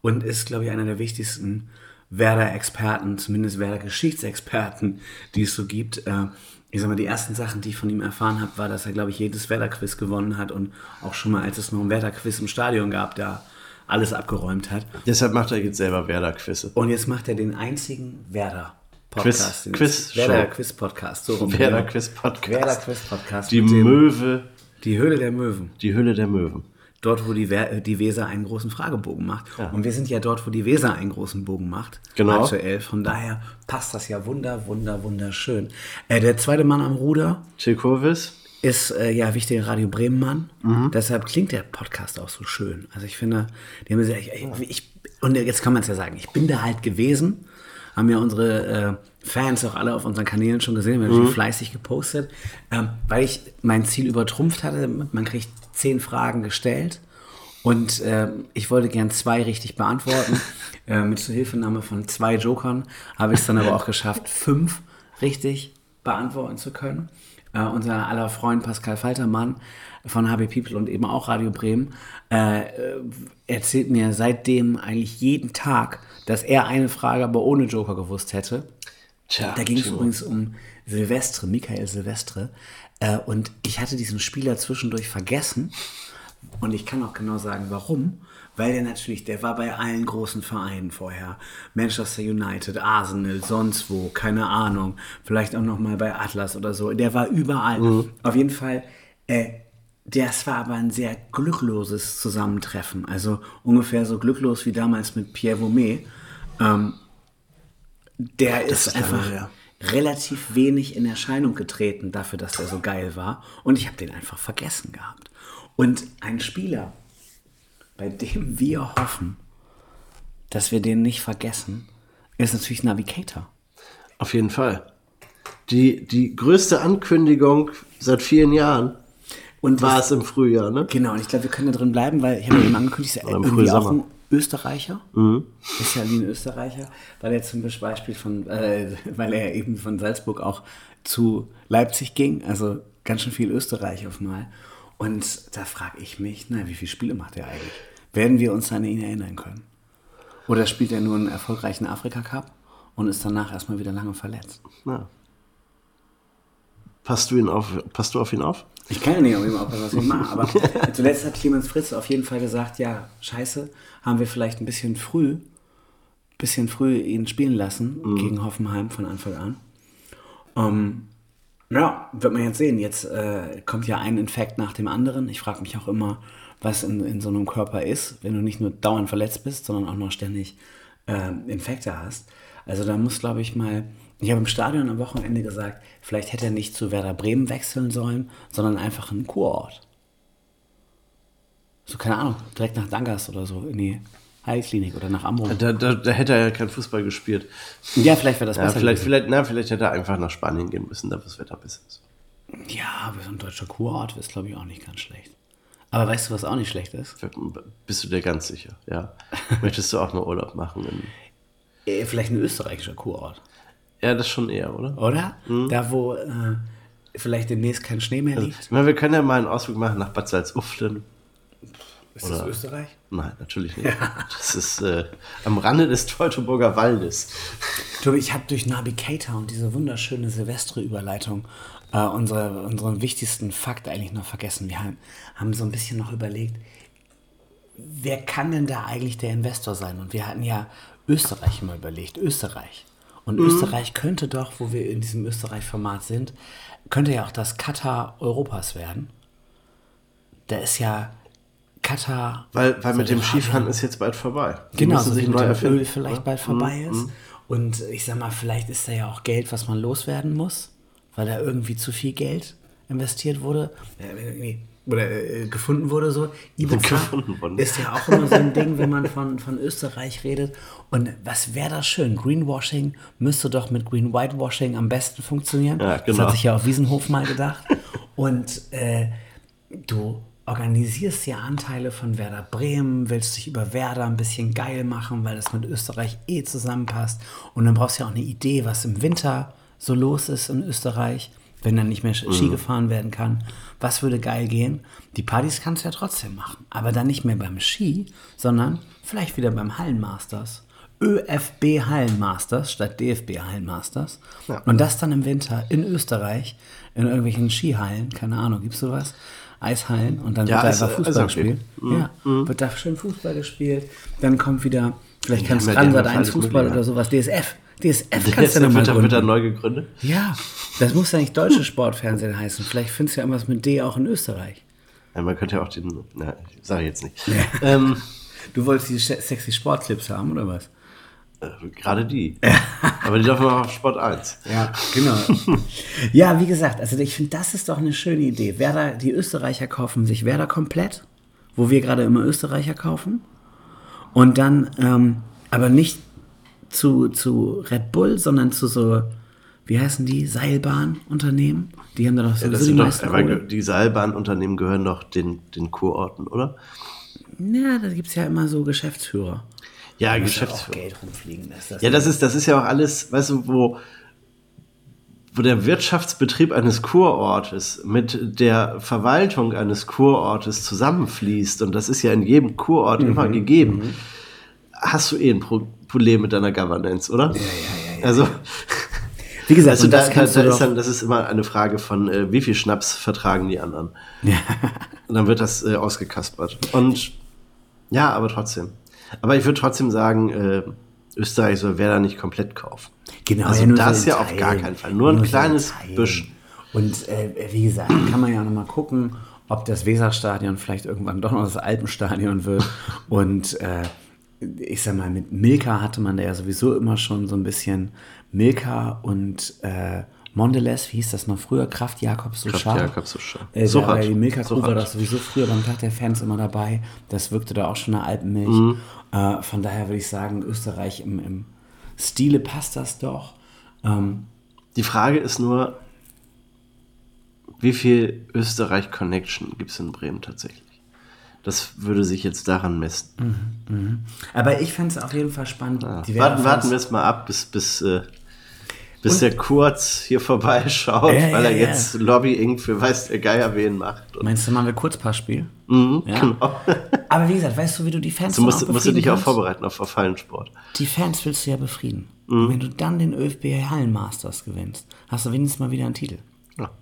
und ist, glaube ich, einer der wichtigsten Werder-Experten, zumindest Werder-Geschichtsexperten, die es so gibt. Äh, ich sag mal, die ersten Sachen, die ich von ihm erfahren habe, war, dass er, glaube ich, jedes Werder-Quiz gewonnen hat und auch schon mal, als es noch ein Werder-Quiz im Stadion gab, da alles abgeräumt hat. Deshalb macht er jetzt selber Werder-Quizze. Und jetzt macht er den einzigen Werder. Quiz- Podcast. Quiz-Show. Werder Quiz Podcast. So rum, Werder. Quiz Podcast. Werder Quiz Podcast. Die Möwe, Die Höhle der Möwen. die Hülle der Möwen. Dort, wo die, äh, die Weser einen großen Fragebogen macht. Und wir sind ja dort, wo die Weser einen großen Bogen macht. Genau. Aktuell. Von daher passt das ja wunder, wunder, wunderschön. Äh, der zweite Mann am Ruder Till Kurvis. Ist äh, ja wichtiger Radio Bremen-Mann. Mhm. Deshalb klingt der Podcast auch so schön. Also ich finde, die haben gesagt, ich, ich, und jetzt kann man es ja sagen, ich bin da halt gewesen, haben ja unsere äh, Fans auch alle auf unseren Kanälen schon gesehen, wir haben Mhm. schon fleißig gepostet, ähm, weil ich mein Ziel übertrumpft hatte. Man kriegt zehn Fragen gestellt und ähm, ich wollte gern zwei richtig beantworten. äh, mit Zuhilfenahme von zwei Jokern habe ich es dann aber auch geschafft, fünf richtig beantworten zu können. Äh, unser aller Freund Pascal Faltermann von HB People und eben auch Radio Bremen äh, äh, erzählt mir seitdem eigentlich jeden Tag, dass er eine Frage aber ohne Joker gewusst hätte. Tja, da ging es übrigens um Silvestre, Michael Silvestre. Äh, und ich hatte diesen Spieler zwischendurch vergessen. Und ich kann auch genau sagen, warum. Weil der natürlich, der war bei allen großen Vereinen vorher. Manchester United, Arsenal, sonst wo, keine Ahnung. Vielleicht auch noch mal bei Atlas oder so. Der war überall. Auf jeden Fall, äh, das war aber ein sehr glückloses Zusammentreffen. Also ungefähr so glücklos wie damals mit Pierre Vaumet. Ähm, der ist, ist lange einfach her. relativ wenig in Erscheinung getreten dafür, dass er so geil war. Und ich habe den einfach vergessen gehabt. Und ein Spieler, bei dem wir hoffen, dass wir den nicht vergessen, ist natürlich Navigator. Auf jeden Fall. Die, die größte Ankündigung seit vielen Jahren Und war es im Frühjahr, ne? Genau, und ich glaube, wir können da drin bleiben, weil ich habe eben angekündigt, ist ja irgendwie auch ein Österreicher. Ist ja wie ein Österreicher, weil er zum Beispiel von, äh, weil er eben von Salzburg auch zu Leipzig ging, also ganz schön viel Österreich auf mal. Und da frage ich mich, na, wie viele Spiele macht er eigentlich? Werden wir uns an ihn erinnern können? Oder spielt er nur einen erfolgreichen Afrika-Cup und ist danach erstmal wieder lange verletzt? Ja. Passt du, ihn auf, passt du auf ihn auf? Ich kann ja nicht auf jeden Fall was ich mache, aber zuletzt hat Clemens Fritz auf jeden Fall gesagt, ja, scheiße, haben wir vielleicht ein bisschen früh, bisschen früh ihn spielen lassen gegen Hoffenheim von Anfang an. Ähm, ja, wird man jetzt sehen. Jetzt äh, kommt ja ein Infekt nach dem anderen. Ich frage mich auch immer, was in, in so einem Körper ist, wenn du nicht nur dauernd verletzt bist, sondern auch noch ständig äh, Infekte hast. Also da muss, glaube ich, mal. Ich habe im Stadion am Wochenende gesagt, vielleicht hätte er nicht zu Werder Bremen wechseln sollen, sondern einfach einen Kurort. So, keine Ahnung, direkt nach Dangas oder so, die Heilklinik oder nach Amrum. Da, da, da hätte er ja kein Fußball gespielt. Ja, vielleicht wäre das Ja, besser vielleicht, gewesen. vielleicht, na, vielleicht hätte er einfach nach Spanien gehen müssen, da das Wetter besser ist. Ja, aber so ein deutscher Kurort ist, glaube ich, auch nicht ganz schlecht. Aber weißt du, was auch nicht schlecht ist? Bist du dir ganz sicher? Ja. Möchtest du auch mal Urlaub machen? In, Äh, Vielleicht ein österreichischer Kurort. ja, das schon eher, oder? Oder? Da, wo äh, vielleicht demnächst kein Schnee mehr liegt. Ich meine, wir können ja mal einen Ausflug machen nach Bad Salzuflen. Ist das Österreich? Nein, natürlich nicht. Das ist äh, am Rande des Teutoburger Waldes. Tobi, ich habe durch Navigator und diese wunderschöne Silvestre-Überleitung äh, unsere, unseren wichtigsten Fakt eigentlich noch vergessen. Wir haben, haben so ein bisschen noch überlegt, wer kann denn da eigentlich der Investor sein? Und wir hatten ja Österreich immer überlegt, Österreich. Und Österreich könnte doch, wo wir in diesem Österreich-Format sind, könnte ja auch das Katar Europas werden. Da ist ja Katar. Weil, weil mit dem Skifahren ist jetzt bald vorbei. Die Genau, so sich mit neu dem erfinden, Öl vielleicht oder? bald Mhm, vorbei ist. Und ich sag mal, vielleicht ist da ja auch Geld, was man loswerden muss, weil da irgendwie zu viel Geld investiert wurde. Äh, Oder äh, gefunden wurde so. Ibiza ist ja auch immer so ein Ding, wenn man von, von Österreich redet. Und was wäre das schön? Greenwashing müsste doch mit Green Whitewashing am besten funktionieren. Ja, Das genau. hat sich ja auch Wiesenhof mal gedacht. Und äh, du organisierst ja Anteile von Werder Bremen, willst dich über Werder ein bisschen geil machen, weil das mit Österreich eh zusammenpasst. Und dann brauchst du ja auch eine Idee, was im Winter so los ist in Österreich, wenn dann nicht mehr Ski gefahren werden kann. Was würde geil gehen? Die Partys kannst du ja trotzdem machen, aber dann nicht mehr beim Ski, sondern vielleicht wieder beim Hallenmasters. ÖFB Hallenmasters statt DFB Hallenmasters. Und das dann im Winter in Österreich, in irgendwelchen Skihallen, keine Ahnung, gibt's sowas? Eishallen und dann Ja, wird da einfach Fußball Eishockey. gespielt. Ja, wird da schön Fußball gespielt. Dann kommt wieder, vielleicht kannst du ja- ran, haben ja Sat 1 alles Fußball oder sowas, DSF. DSF kannst du wird, er- wird gründen. neu gegründet. Ja, das muss ja nicht deutsche Sportfernsehen heißen. Vielleicht findest du ja irgendwas mit D auch in Österreich. Ja, man könnte ja auch den. Na, ich sage jetzt nicht. Ähm, Du wolltest die se- sexy Sportclips haben, oder was? Äh, Gerade die. Aber die laufen auch auf Sport 1. Ja, genau. ja, wie gesagt, also ich finde, das ist doch eine schöne Idee. Werder, die Österreicher kaufen sich Werder komplett, wo wir gerade immer Österreicher kaufen. Und dann, ähm, aber nicht zu, zu Red Bull, sondern zu so, wie heißen die, Seilbahnunternehmen? Die haben da doch Ja, sowieso das die doch, meisten Kohle. die Seilbahnunternehmen gehören doch den, den Kurorten, oder? Ja, da gibt es ja immer so Geschäftsführer. Ja, muss ja Geschäftsführer. Geld rumfliegen. Das Ja, das ist, das ist ja auch alles, weißt du, wo, wo der Wirtschaftsbetrieb eines Kurortes mit der Verwaltung eines Kurortes zusammenfließt, und das ist ja in jedem Kurort Mhm. immer gegeben, hast du eh ein Pro Problem mit deiner Governance, oder? Ja, ja, ja. Also, Wie gesagt, also und da, das da, ist dann, das ist immer eine Frage von, äh, wie viel Schnaps vertragen die anderen. Und dann wird das äh, ausgekaspert. Und ja, aber trotzdem. Aber ich würde trotzdem sagen, äh, Österreich soll Werder nicht komplett kaufen. Genau, Also nur das in ja auf gar keinen Fall. Nur ein so in kleines Teilen. Büsch. Und äh, wie gesagt, kann man ja noch mal gucken, ob das Weserstadion vielleicht irgendwann doch noch das Alpenstadion wird. Und äh, ich sag mal, mit Milka hatte man da ja sowieso immer schon so ein bisschen Milka und äh, Mondelez, wie hieß das noch früher? Kraft Jakob Suchar. Kraft Jakob Suchar. Äh. Die Milka Crew war das sowieso früher beim Tag der Fans immer dabei. Das wirkte da auch schon eine Alpenmilch. Mhm. Äh, von daher würde ich sagen, Österreich im, im Stile passt das doch. Ähm, Die Frage ist nur, wie viel Österreich-Connection gibt es in Bremen tatsächlich? Das würde sich jetzt daran messen. aber ich fände es auf jeden Fall spannend. Die warten, Werder-Fans- warten wir es mal ab, bis, bis, äh, bis der Kurz hier vorbeischaut, Ja, weil er ja. jetzt Lobbying für weiß der Geier wen macht. Und, Meinst du, machen wir Kurzpassspiel? mhm, Ja. genau. Aber wie gesagt, weißt du, wie du die Fans Du musst, musst du dich befrieden auch kannst? vorbereiten auf Verfallensport. Die Fans willst du ja befrieden. Mhm. Und wenn du dann den ÖFB Hallenmasters gewinnst, hast du wenigstens mal wieder einen Titel. Ja.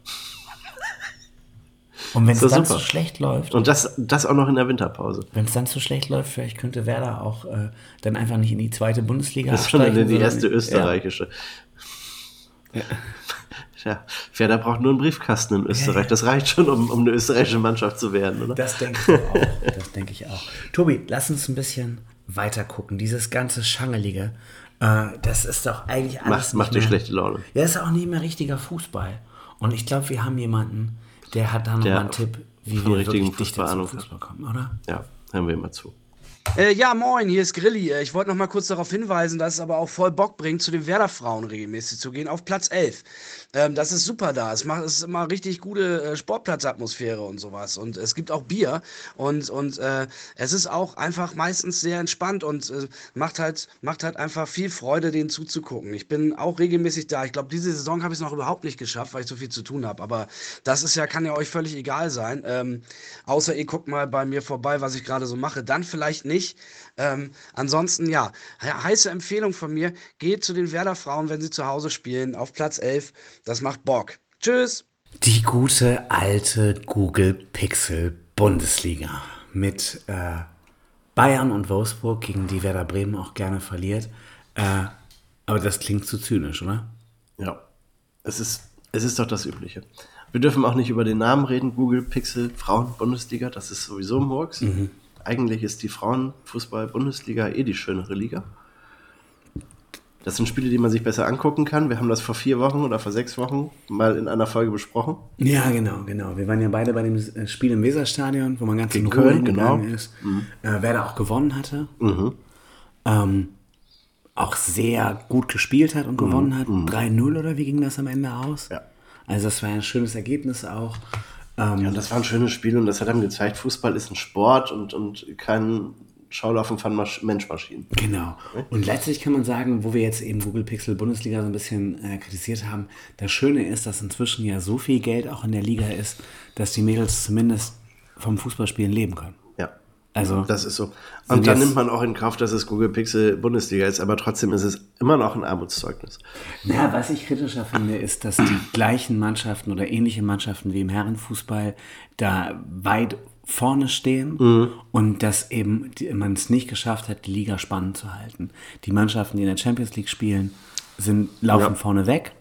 Und wenn es dann super. so schlecht läuft, Und das, das auch noch in der Winterpause. wenn es dann so schlecht läuft, vielleicht könnte Werder auch äh, dann einfach nicht in die zweite Bundesliga Das ist schon die erste österreichische. Ja. Werder braucht nur einen Briefkasten in Österreich. Das reicht schon, um, um eine österreichische Mannschaft zu werden, oder? Das denke ich auch. Das denke ich auch. Tobi, lass uns ein bisschen weiter gucken. Dieses ganze Schangelige, äh, das ist doch eigentlich alles. Macht, macht dir schlechte Laune. Ja, ist auch nicht mehr richtiger Fußball. Und ich glaube, wir haben jemanden, der hat da noch Der mal einen Tipp, wie wir richtigen wirklich dichter zum Fußball hat. Fußball kommen, oder? Ja, hören wir immer zu. Äh, ja, moin, hier ist Grilli. Äh, Ich wollte noch mal kurz darauf hinweisen, dass es aber auch voll Bock bringt, zu den Werder-Frauen regelmäßig zu gehen, auf Platz 11. Ähm, das ist super da. Es, macht, es ist immer richtig gute äh, Sportplatzatmosphäre und sowas. Und es gibt auch Bier. Und, und äh, es ist auch einfach meistens sehr entspannt und äh, macht, halt, macht halt einfach viel Freude, denen zuzugucken. Ich bin auch regelmäßig da. Ich glaube, diese Saison habe ich es noch überhaupt nicht geschafft, weil ich so viel zu tun habe. Aber das ist ja, kann ja euch völlig egal sein. Ähm, außer ihr guckt mal bei mir vorbei, was ich gerade so mache. Dann vielleicht nicht. Ähm, ansonsten, ja, he- heiße Empfehlung von mir, geht zu den Werder-Frauen, wenn sie zu Hause spielen, auf Platz 11. Das macht Bock. Tschüss! Die gute alte Google Pixel Bundesliga mit äh, Bayern und Wolfsburg, gegen die Werder Bremen auch gerne verliert. Äh, aber das klingt zu zynisch, oder? Ja, es ist, es ist doch das Übliche. Wir dürfen auch nicht über den Namen reden, Google Pixel Frauen-Bundesliga, das ist sowieso ein Murks. Eigentlich ist die Frauenfußball-Bundesliga eh die schönere Liga. Das sind Spiele, die man sich besser angucken kann. Wir haben das vor vier Wochen oder vor sechs Wochen mal in einer Folge besprochen. Ja, genau, genau. Wir waren ja beide bei dem äh, Spiel im Weserstadion, wo man ganz Gegen in Ruhe Köln, genau. ist. Äh, wer da auch gewonnen hatte. Ähm, auch sehr gut gespielt hat und gewonnen hat. 3-0 oder wie ging das am Ende aus? Ja. Also das war ein schönes Ergebnis auch. Ähm, Ja, und das war ein schönes Spiel und das hat einem gezeigt, Fußball ist ein Sport und, und kein Schaulaufen von Masch Menschmaschinen. Genau. Und letztlich kann man sagen, wo wir jetzt eben Google Pixel Bundesliga so ein bisschen äh, kritisiert haben, das Schöne ist, dass inzwischen ja so viel Geld auch in der Liga ist, dass die Mädels zumindest vom Fußballspielen leben können. Ja. Also Das ist so. Und dann nimmt man auch in Kauf, dass es Google Pixel Bundesliga ist, aber trotzdem ist es immer noch ein Armutszeugnis. Ja, was ich kritischer finde, ist, dass die gleichen Mannschaften oder ähnliche Mannschaften wie im Herrenfußball da weit vorne stehen und dass eben man es nicht geschafft hat, die Liga spannend zu halten. Die Mannschaften, die in der Champions League spielen, sind, laufen vorne weg,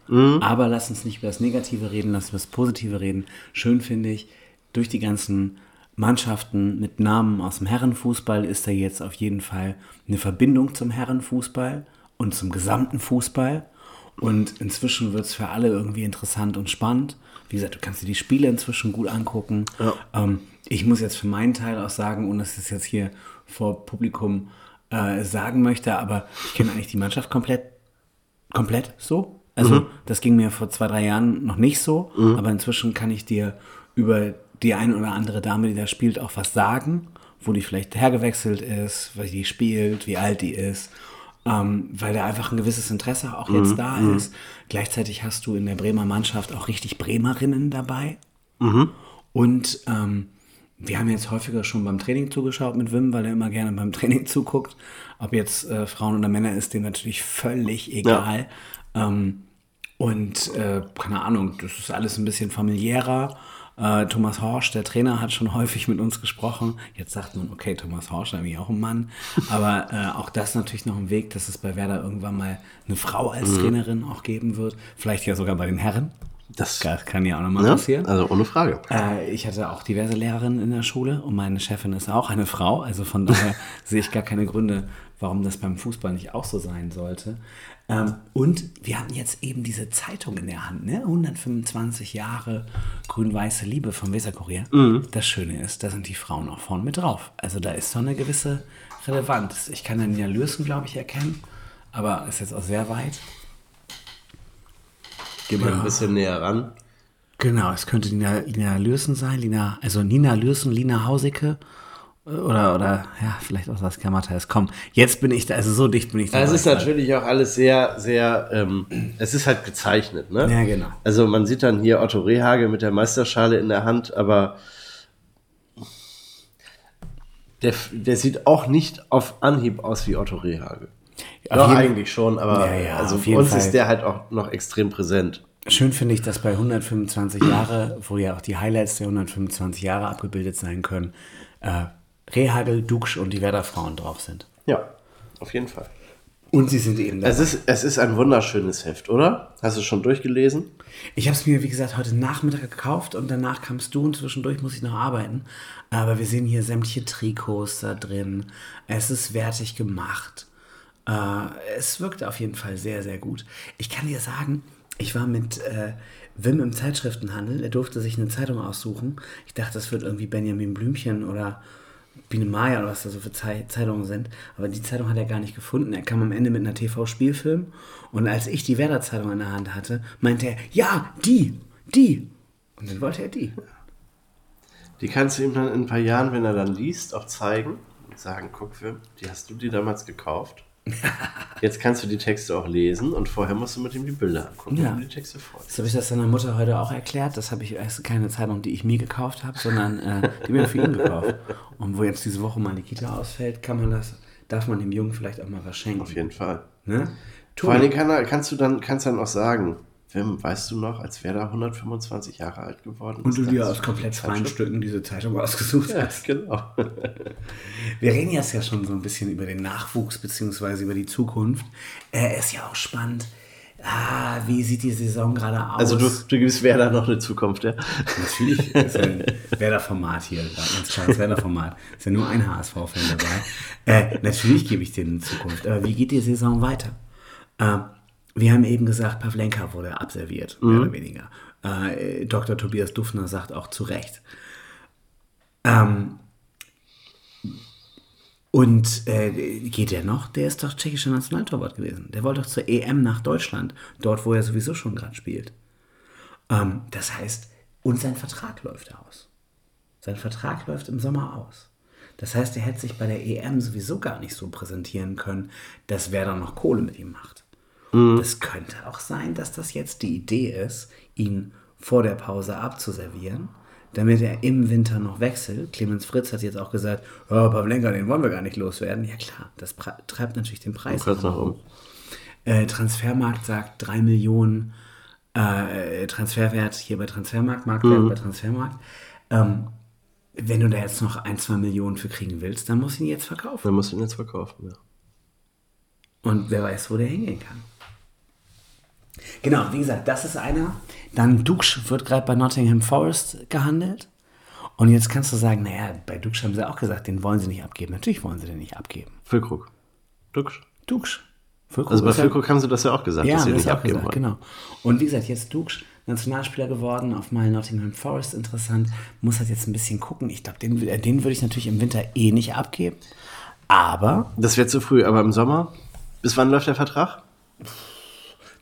aber lass uns nicht über das Negative reden, lass uns über das Positive reden. Schön finde ich, durch die ganzen Mannschaften mit Namen aus dem Herrenfußball ist da jetzt auf jeden Fall eine Verbindung zum Herrenfußball und zum gesamten Fußball. Und inzwischen wird es für alle irgendwie interessant und spannend. Wie gesagt, du kannst dir die Spiele inzwischen gut angucken. Ähm, ich muss jetzt für meinen Teil auch sagen, ohne dass ich das jetzt hier vor Publikum äh, sagen möchte, aber ich kenne eigentlich die Mannschaft komplett komplett so. Also das ging mir vor zwei, drei Jahren noch nicht so, aber inzwischen kann ich dir über die eine oder andere Dame, die da spielt, auch was sagen, wo die vielleicht hergewechselt ist, was die spielt, wie alt die ist. ähm, weil da einfach ein gewisses Interesse auch jetzt da ist. Gleichzeitig hast du in der Bremer Mannschaft auch richtig Bremerinnen dabei. Und ähm, wir haben jetzt häufiger schon beim Training zugeschaut mit Wim, weil er immer gerne beim Training zuguckt. Ob jetzt äh, Frauen oder Männer ist dem natürlich völlig egal. Ähm, und äh, keine Ahnung, das ist alles ein bisschen familiärer. Äh, Thomas Horsch, der Trainer, hat schon häufig mit uns gesprochen. Jetzt sagt man, okay, Thomas Horsch, eigentlich auch ein Mann. Aber äh, auch das natürlich noch ein Weg, dass es bei Werder irgendwann mal eine Frau als Trainerin auch geben wird. Vielleicht ja sogar bei den Herren. Das, Das kann ja auch nochmal ne? passieren. Also ohne Frage. Äh, ich hatte auch diverse Lehrerinnen in der Schule und meine Chefin ist auch eine Frau. Also von daher sehe ich gar keine Gründe, warum das beim Fußball nicht auch so sein sollte. Ähm, und wir hatten jetzt eben diese Zeitung in der Hand, ne? 125 Jahre grün-weiße Liebe vom Weserkurier. Das Schöne ist, da sind die Frauen auch vorne mit drauf. Also da ist doch eine gewisse Relevanz. Ich kann den ja Lürsen, glaube ich, erkennen, aber ist jetzt auch sehr weit. Geh mal ein bisschen näher ran. Genau, es könnte Lina, Lina Lürsen sein, Lina, also Nina Lürsen, Lina Hausicke oder, oder ja, vielleicht auch das Kammerteils. Komm, jetzt bin ich da, also so dicht bin ich da. Es ist natürlich auch alles sehr, sehr, ähm, es ist halt gezeichnet, ne? Ja, genau. Also man sieht dann hier Otto Rehage mit der Meisterschale in der Hand, aber der, der sieht auch nicht auf Anhieb aus wie Otto Rehage. Auf Doch, eigentlich schon, aber Ja, ja, also für uns Fall. ist der halt auch noch extrem präsent. Schön finde ich, dass bei 125 Jahre, wo ja auch die Highlights der 125 Jahre abgebildet sein können, äh, Rehagel, Duksch und die Werder-Frauen drauf sind. Ja, auf jeden Fall. Und sie sind eben da. Es ist, es ist ein wunderschönes Heft, oder? Hast du schon durchgelesen? Ich habe es mir, wie gesagt, heute Nachmittag gekauft und danach kamst du und zwischendurch muss ich noch arbeiten. Aber wir sehen hier sämtliche Trikots da drin. Es ist wertig gemacht. Äh, es wirkt auf jeden Fall sehr, sehr gut. Ich kann dir sagen, ich war mit äh, Wim im Zeitschriftenhandel. Er durfte sich eine Zeitung aussuchen. Ich dachte, das wird irgendwie Benjamin Blümchen oder Biene Maya oder was da so für Zei- Zeitungen sind. Aber die Zeitung hat er gar nicht gefunden. Er kam am Ende mit einer TV-Spielfilm. Und als ich die Werder-Zeitung in der Hand hatte, meinte er, ja, die, die. Und dann wollte er die. Die kannst du ihm dann in ein paar Jahren, wenn er dann liest, auch zeigen und sagen, guck, die hast du dir damals gekauft. Jetzt kannst du die Texte auch lesen und vorher musst du mit ihm die Bilder angucken Ja. und die Texte vor. So habe ich das seiner Mutter heute auch erklärt. Das habe ich erst keine Zeitung, die ich mir gekauft habe, sondern äh, die mir für ihn gekauft. Und wo jetzt diese Woche mal die Kita ausfällt, kann man das, darf man dem Jungen vielleicht auch mal was schenken. Auf jeden Fall. Ne? Vor allen Dingen kann kannst du dann, kannst dann auch sagen, Wim, weißt du noch, als Werder 125 Jahre alt geworden Und du dir aus komplett freien? Stücken diese Zeitung ausgesucht Ja, hast. genau. Wir reden jetzt ja schon so ein bisschen über den Nachwuchs beziehungsweise über die Zukunft. Äh, ist ja auch spannend. Ah, wie sieht die Saison gerade aus? Also du, du gibst Werder noch eine Zukunft, ja? Natürlich ist ja ein Werder-Format hier, ein ganz kleines Werder-Format. Ist ja nur ein HSV-Fan dabei. Äh, natürlich gebe ich denen in Zukunft. Aber wie geht die Saison weiter? Ähm, wir haben eben gesagt, Pavlenka wurde abserviert, mehr oder weniger. Äh, Dr. Tobias Dufner sagt auch zu Recht. Ähm, und äh, geht der noch? Der ist doch tschechischer Nationaltorwart gewesen. Der wollte doch zur EM nach Deutschland, dort, wo er sowieso schon gerade spielt. Ähm, das heißt, und sein Vertrag läuft aus. Sein Vertrag läuft im Sommer aus. Das heißt, er hätte sich bei der EM sowieso gar nicht so präsentieren können, dass wer dann noch Kohle mit ihm macht. Das könnte auch sein, dass das jetzt die Idee ist, ihn vor der Pause abzuservieren, damit er im Winter noch wechselt. Clemens Fritz hat jetzt auch gesagt, oh, Pavlenka, den wollen wir gar nicht loswerden. Ja klar, das treibt natürlich den Preis nach oben. äh, Transfermarkt sagt 3 Millionen äh, Transferwert hier bei Transfermarkt, Marktwert bei Transfermarkt. Ähm, wenn du da jetzt noch ein, zwei Millionen für kriegen willst, dann musst du ihn jetzt verkaufen. Dann musst du ihn jetzt verkaufen, ja. Und wer weiß, wo der hingehen kann. Genau, wie gesagt, das ist einer. Dann Duksch wird gerade bei Nottingham Forest gehandelt. Und jetzt kannst du sagen, naja, bei Duksch haben sie auch gesagt, den wollen sie nicht abgeben. Natürlich wollen sie den nicht abgeben. Füllkrug. Duxch. Duksch. Füllkrug Also bei Füllkrug haben sie das ja auch gesagt, Ja, dass sie das nicht abgeben gesagt, wollen. genau. Und wie gesagt, jetzt Duksch, Nationalspieler geworden, auf mal Nottingham Forest interessant. Muss halt jetzt ein bisschen gucken. Ich glaube, den, äh, den würde ich natürlich im Winter eh nicht abgeben. Aber Das wird zu früh, aber im Sommer, bis wann läuft der Vertrag?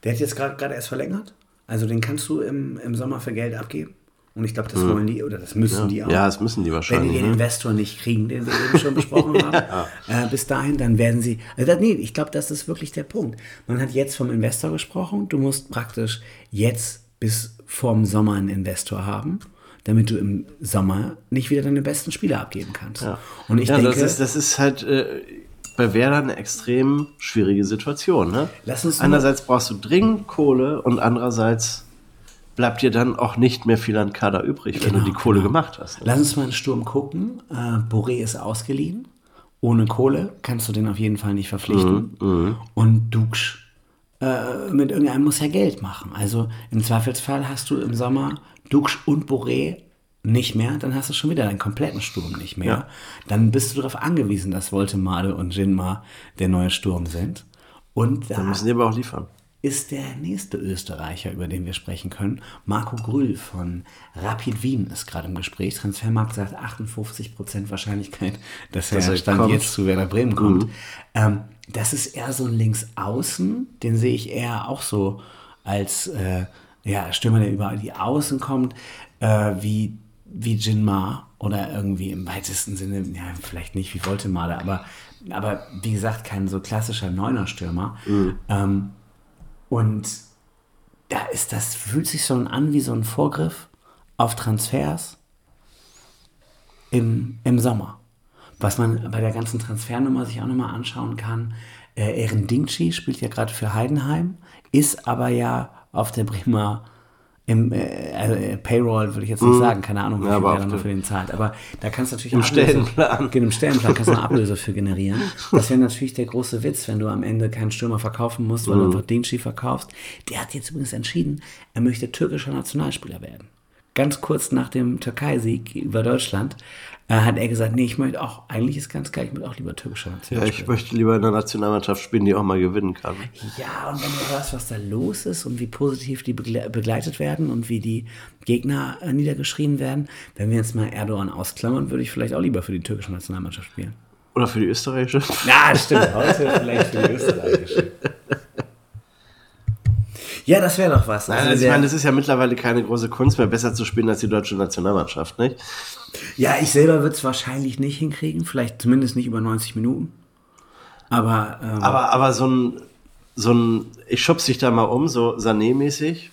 Der hat jetzt gerade erst verlängert. Also den kannst du im, im Sommer für Geld abgeben. Und ich glaube, das wollen die oder das müssen die auch. Ja, das müssen die Wenn wahrscheinlich. die den ne? Investor nicht kriegen, den wir eben schon besprochen haben, äh, bis dahin, dann werden sie. Also, das- nee, ich glaube, das ist wirklich der Punkt. Man hat jetzt vom Investor gesprochen. Du musst praktisch jetzt bis vorm Sommer einen Investor haben, damit du im Sommer nicht wieder deine besten Spieler abgeben kannst. Und ich ja, denke, das, ist, das ist halt äh, bei Werder eine extrem schwierige Situation. Ne? Einerseits brauchst du dringend Kohle und andererseits bleibt dir dann auch nicht mehr viel an Kader übrig, wenn Genau, du die Kohle genau. gemacht hast. Ne? Lass uns mal in den Sturm gucken. Äh, Boré ist ausgeliehen. Ohne Kohle kannst du den auf jeden Fall nicht verpflichten. Mhm, Und Duksch äh, mit irgendeinem muss ja Geld machen. Also im Zweifelsfall hast du im Sommer Duksch und Boré nicht mehr, dann hast du schon wieder deinen kompletten Sturm nicht mehr. Ja. Dann bist du darauf angewiesen, dass Voltemade und Jinma der neue Sturm sind. Und da Dann müssen die aber auch liefern. ist der nächste Österreicher, über den wir sprechen können. Marco Grüll von Rapid Wien ist gerade im Gespräch. Transfermarkt sagt 58% Wahrscheinlichkeit, dass er, Stand kommt. jetzt zu Werder Bremen kommt. Ähm, das ist eher so ein Linksaußen, den sehe ich eher auch so als äh, ja, Stürmer, der über die Außen kommt, äh, wie, wie Jinma oder irgendwie im weitesten Sinne, ja, vielleicht nicht wie Voltemade, aber, aber wie gesagt, kein so klassischer Neuner-Stürmer. Ähm, und da ist das, fühlt sich schon an wie so ein Vorgriff auf Transfers im, im Sommer. Was man bei der ganzen Transfernummer sich auch nochmal anschauen kann, äh, Ehren Dingchi spielt ja gerade für Heidenheim, ist aber ja auf der Bremer im äh, also, äh, Payroll, würde ich jetzt nicht sagen, keine Ahnung, wie Ja, viel aber er dann für den zahlt. Aber da kannst du natürlich Im Ablöse- Stellenplan. Genau, im Stellenplan kannst du eine Ablöse für generieren. Das wäre natürlich der große Witz, wenn du am Ende keinen Stürmer verkaufen musst, weil du einfach Dingchi verkaufst. Der hat jetzt übrigens entschieden, er möchte türkischer Nationalspieler werden. Ganz kurz nach dem Türkei-Sieg über Deutschland äh, hat er gesagt, nee, ich möchte auch, eigentlich ist ganz geil, ich möchte auch lieber türkischer Ja, Nationalspieler. ich möchte lieber in der Nationalmannschaft spielen, die auch mal gewinnen kann. Ja, und wenn du hörst, was da los ist und wie positiv die begle begleitet werden und wie die Gegner äh, niedergeschrien werden, wenn wir jetzt mal Erdogan ausklammern, würde ich vielleicht auch lieber für die türkische Nationalmannschaft spielen. Oder für die österreichische. Ja, stimmt. Heute vielleicht für die österreichische. Ja, das wäre doch was. Also das, ich meine, das ist ja mittlerweile keine große Kunst mehr, besser zu spielen als die deutsche Nationalmannschaft, nicht? ja, ich selber würde es wahrscheinlich nicht hinkriegen. Vielleicht zumindest nicht über 90 Minuten. Aber, ähm, Aber, aber so ein, so ein, ich schubs dich da mal um, so Sané-mäßig.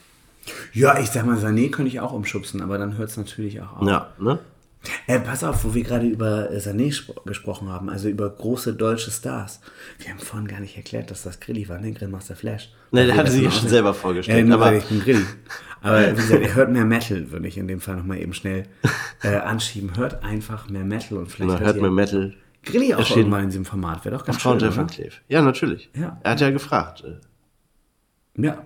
ja, ich sag mal, Sané könnte ich auch umschubsen, aber dann hört es natürlich auch auf. Ja, ne? Äh, pass auf, wo wir gerade über äh, Sané spro- gesprochen haben, also über große deutsche Stars. Wir haben vorhin gar nicht erklärt, dass das Grilli war, ne? Grillmaster Flash. Ne, der hatte das sich ja schon selber vorgestellt, nur aber- ich bin Grilli. Aber wie gesagt, ihr hört mehr Metal, würde ich in dem Fall nochmal eben schnell äh, anschieben. Hört einfach mehr Metal und vielleicht Man hört mir Metal. Grilli auch erschienen. irgendwann in diesem Format. Wäre doch ganz schön, oder? Ja, natürlich. Ja. Er hat ja gefragt. äh, Ja.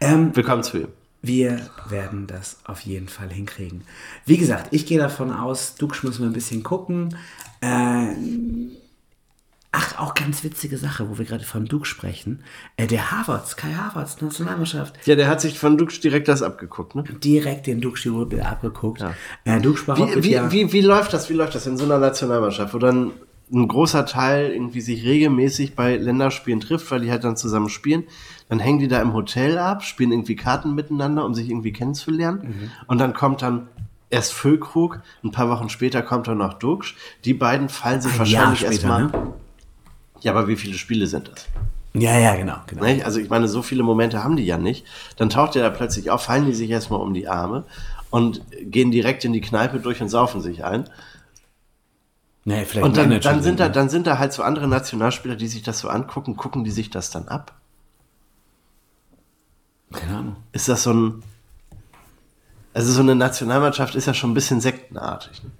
Ähm, Willkommen zu ihm. Wir werden das auf jeden Fall hinkriegen. Wie gesagt, ich gehe davon aus, Dux müssen wir ein bisschen gucken. Äh, ach, auch ganz witzige Sache, wo wir gerade von Dux sprechen. Äh, der Harvards, Kai Harvards, Nationalmannschaft, Ja, der hat sich von Dux direkt das abgeguckt, ne? direkt den die abgeguckt. Äh, Dux behauptet Wie, wie, ja, wie, wie läuft das? Wie läuft das in so einer Nationalmannschaft, wo dann ein großer Teil irgendwie sich regelmäßig bei Länderspielen trifft, weil die halt dann zusammen spielen. Dann hängen die da im Hotel ab, spielen irgendwie Karten miteinander, um sich irgendwie kennenzulernen. Mhm. Und dann kommt dann erst Füllkrug, ein paar Wochen später kommt dann noch Dux. Die beiden fallen sich ein Jahr wahrscheinlich später, erstmal. ne? Ja, aber wie viele Spiele sind das? Ja, ja, genau. genau. Also ich meine, so viele Momente haben die ja nicht. Dann taucht der da plötzlich auf, fallen die sich erstmal um die Arme und gehen direkt in die Kneipe durch und saufen sich ein. Nee, vielleicht Und dann, dann, sind da, ne? dann sind da halt so andere Nationalspieler, die sich das so angucken, gucken die sich das dann ab? Keine Ahnung. Ist das so ein. Also so eine Nationalmannschaft ist ja schon ein bisschen sektenartig. Ne?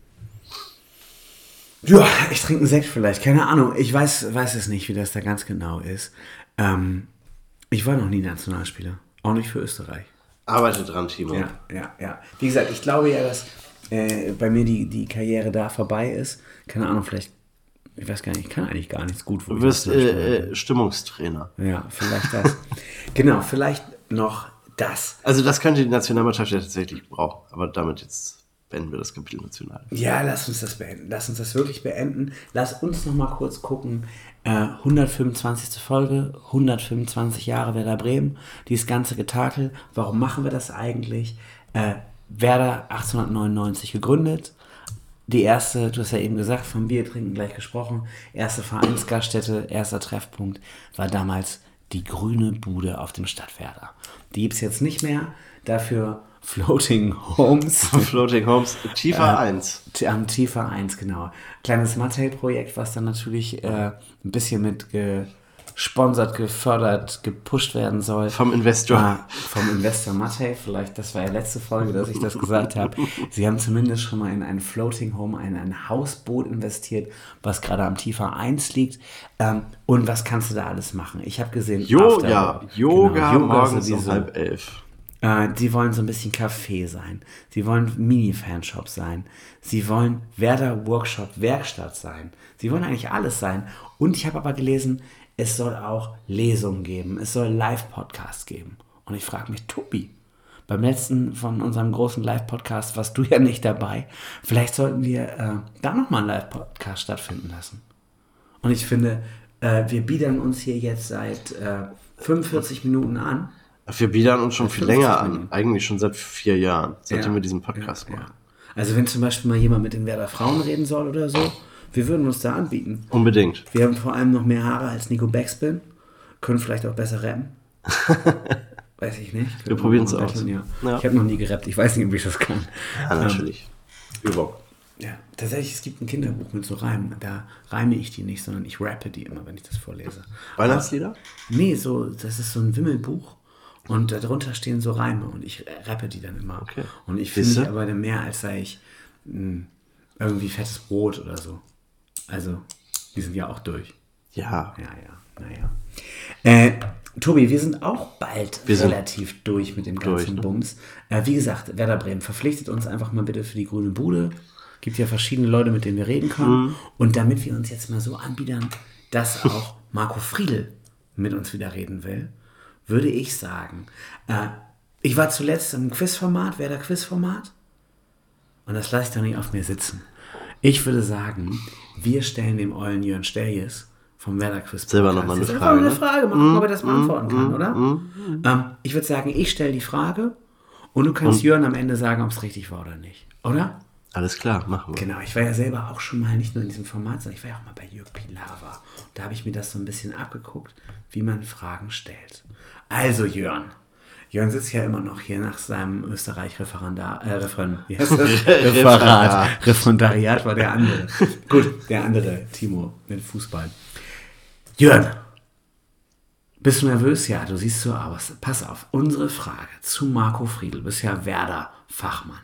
Ja, ich trinke einen Sekt vielleicht, keine Ahnung. Ich weiß, weiß es nicht, wie das da ganz genau ist. Ähm, ich war noch nie Nationalspieler. Auch nicht für Österreich. Arbeite dran, Timo. Ja, ja, ja. Wie gesagt, ich glaube ja, dass äh, bei mir die, die Karriere da vorbei ist. Keine Ahnung, vielleicht, ich weiß gar nicht, ich kann eigentlich gar nichts gut. wo Du wirst äh, äh, Stimmungstrainer. Ja, vielleicht das. genau, vielleicht noch das. Also das könnte die Nationalmannschaft ja tatsächlich brauchen. Aber damit jetzt beenden wir das Kapitel National. Ja, lass uns das beenden. Lass uns das wirklich beenden. Lass uns noch mal kurz gucken. Äh, 125. Folge, 125 Jahre Werder Bremen. Dieses ganze Getakel. Warum machen wir das eigentlich? Äh, Werder 1899 gegründet. Die erste, du hast ja eben gesagt, vom Bier trinken gleich gesprochen, erste Vereinsgaststätte, erster Treffpunkt war damals die grüne Bude auf dem Stadtwerder. Die gibt es jetzt nicht mehr, dafür Floating Homes. Floating Homes, Tiefer 1. T- Am Tiefer 1, genau. Kleines Mattel-Projekt, was dann natürlich äh, ein bisschen mit gesponsert, gefördert, gepusht werden soll. Vom Investor. Ah, vom Investor Mattei, vielleicht, das war ja letzte Folge, dass ich das gesagt habe. Sie haben zumindest schon mal in ein Floating Home, in ein Hausboot investiert, was gerade am Tiefer 1 liegt. Ähm, und was kannst du da alles machen? Ich habe gesehen, Yoga, After- Yoga, genau, morgens um halb elf. Äh, sie wollen so ein bisschen Café sein. Sie wollen Mini-Fanshop sein. Sie wollen Werder Workshop Werkstatt sein. Sie wollen eigentlich alles sein. Und ich habe aber gelesen, es soll auch Lesungen geben. Es soll Live-Podcasts geben. Und ich frage mich, Tobi, beim letzten von unserem großen Live-Podcast warst du ja nicht dabei. Vielleicht sollten wir äh, da nochmal einen Live-Podcast stattfinden lassen. Und ich finde, äh, wir biedern uns hier jetzt seit äh, 45 Minuten an. Wir biedern uns schon viel 50 länger an. Minuten. Eigentlich schon seit vier Jahren, seitdem Ja. wir diesen Podcast Ja, machen. ja. Also wenn zum Beispiel mal jemand mit den Werder Frauen reden soll oder so, wir würden uns da anbieten. Unbedingt. Wir haben vor allem noch mehr Haare als Nico Backspin, können vielleicht auch besser rappen. Weiß ich nicht. Wir probieren's Können aus. Ja. Ja. Ich habe noch nie gerappt, ich weiß nicht, ob ich das kann. Ja, natürlich. Übung. Ja, tatsächlich, es gibt ein Kinderbuch mit so Reimen. Da reime ich die nicht, sondern ich rappe die immer, wenn ich das vorlese. Weihnachtslieder? Nee, so, das ist so ein Wimmelbuch und darunter stehen so Reime und ich rappe die dann immer. Okay. Und ich fühle Siehste? mich aber dann mehr, als sei ich mh, irgendwie fettes Brot oder so. Also, die sind ja auch durch. Ja. Ja, ja, naja. Äh, Tobi, wir sind auch bald Wir relativ durch mit dem ganzen durch, ne? Bums. Äh, wie gesagt, Werder Bremen, verpflichtet uns einfach mal bitte für die grüne Bude. Gibt ja verschiedene Leute, mit denen wir reden können. Mhm. Und damit wir uns jetzt mal so anbiedern, dass auch Marco Friedl mit uns wieder reden will, würde ich sagen, äh, ich war zuletzt im Quizformat, Werder Quizformat. Und das lasse ich doch nicht auf mir sitzen. Ich würde sagen, wir stellen dem Eulen Jörn Stelljes vom Werder Quiz Selber noch mal eine Jetzt einfach Frage, eine ne? Frage machen, ob er das beantworten kann, oder? Ähm, ich würde sagen, ich stelle die Frage und du kannst Jörn am Ende sagen, ob es richtig war oder nicht. Oder? Alles klar, machen wir. Genau, ich war ja selber auch schon mal nicht nur in diesem Format, sondern ich war ja auch mal bei Jörg Pilawa. Da habe ich mir das so ein bisschen abgeguckt, wie man Fragen stellt. Also Jörn. Jörn sitzt ja immer noch hier nach seinem Österreich-Referendar, äh, Referen? Referat. Referendariat war der andere. Gut, der andere Timo mit Fußball. Jörn, bist du nervös? Ja, du siehst so aus. Pass auf, unsere Frage zu Marco Friedl, du bist ja Werder-Fachmann.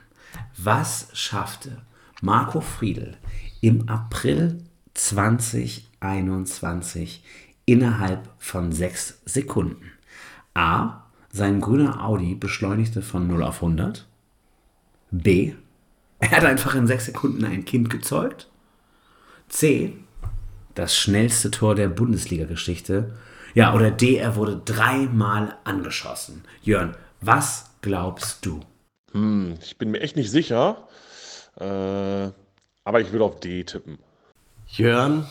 Was schaffte Marco Friedl im April 2021 innerhalb von sechs Sekunden? A. Sein grüner Audi beschleunigte von 0 auf 100. B. Er hat einfach in sechs Sekunden ein Kind gezeugt. C. Das schnellste Tor der Bundesliga-Geschichte. Ja, oder D. Er wurde dreimal angeschossen. Jörn, was glaubst du? Hm, ich bin mir echt nicht sicher. Äh, aber ich würde auf D tippen. Jörn,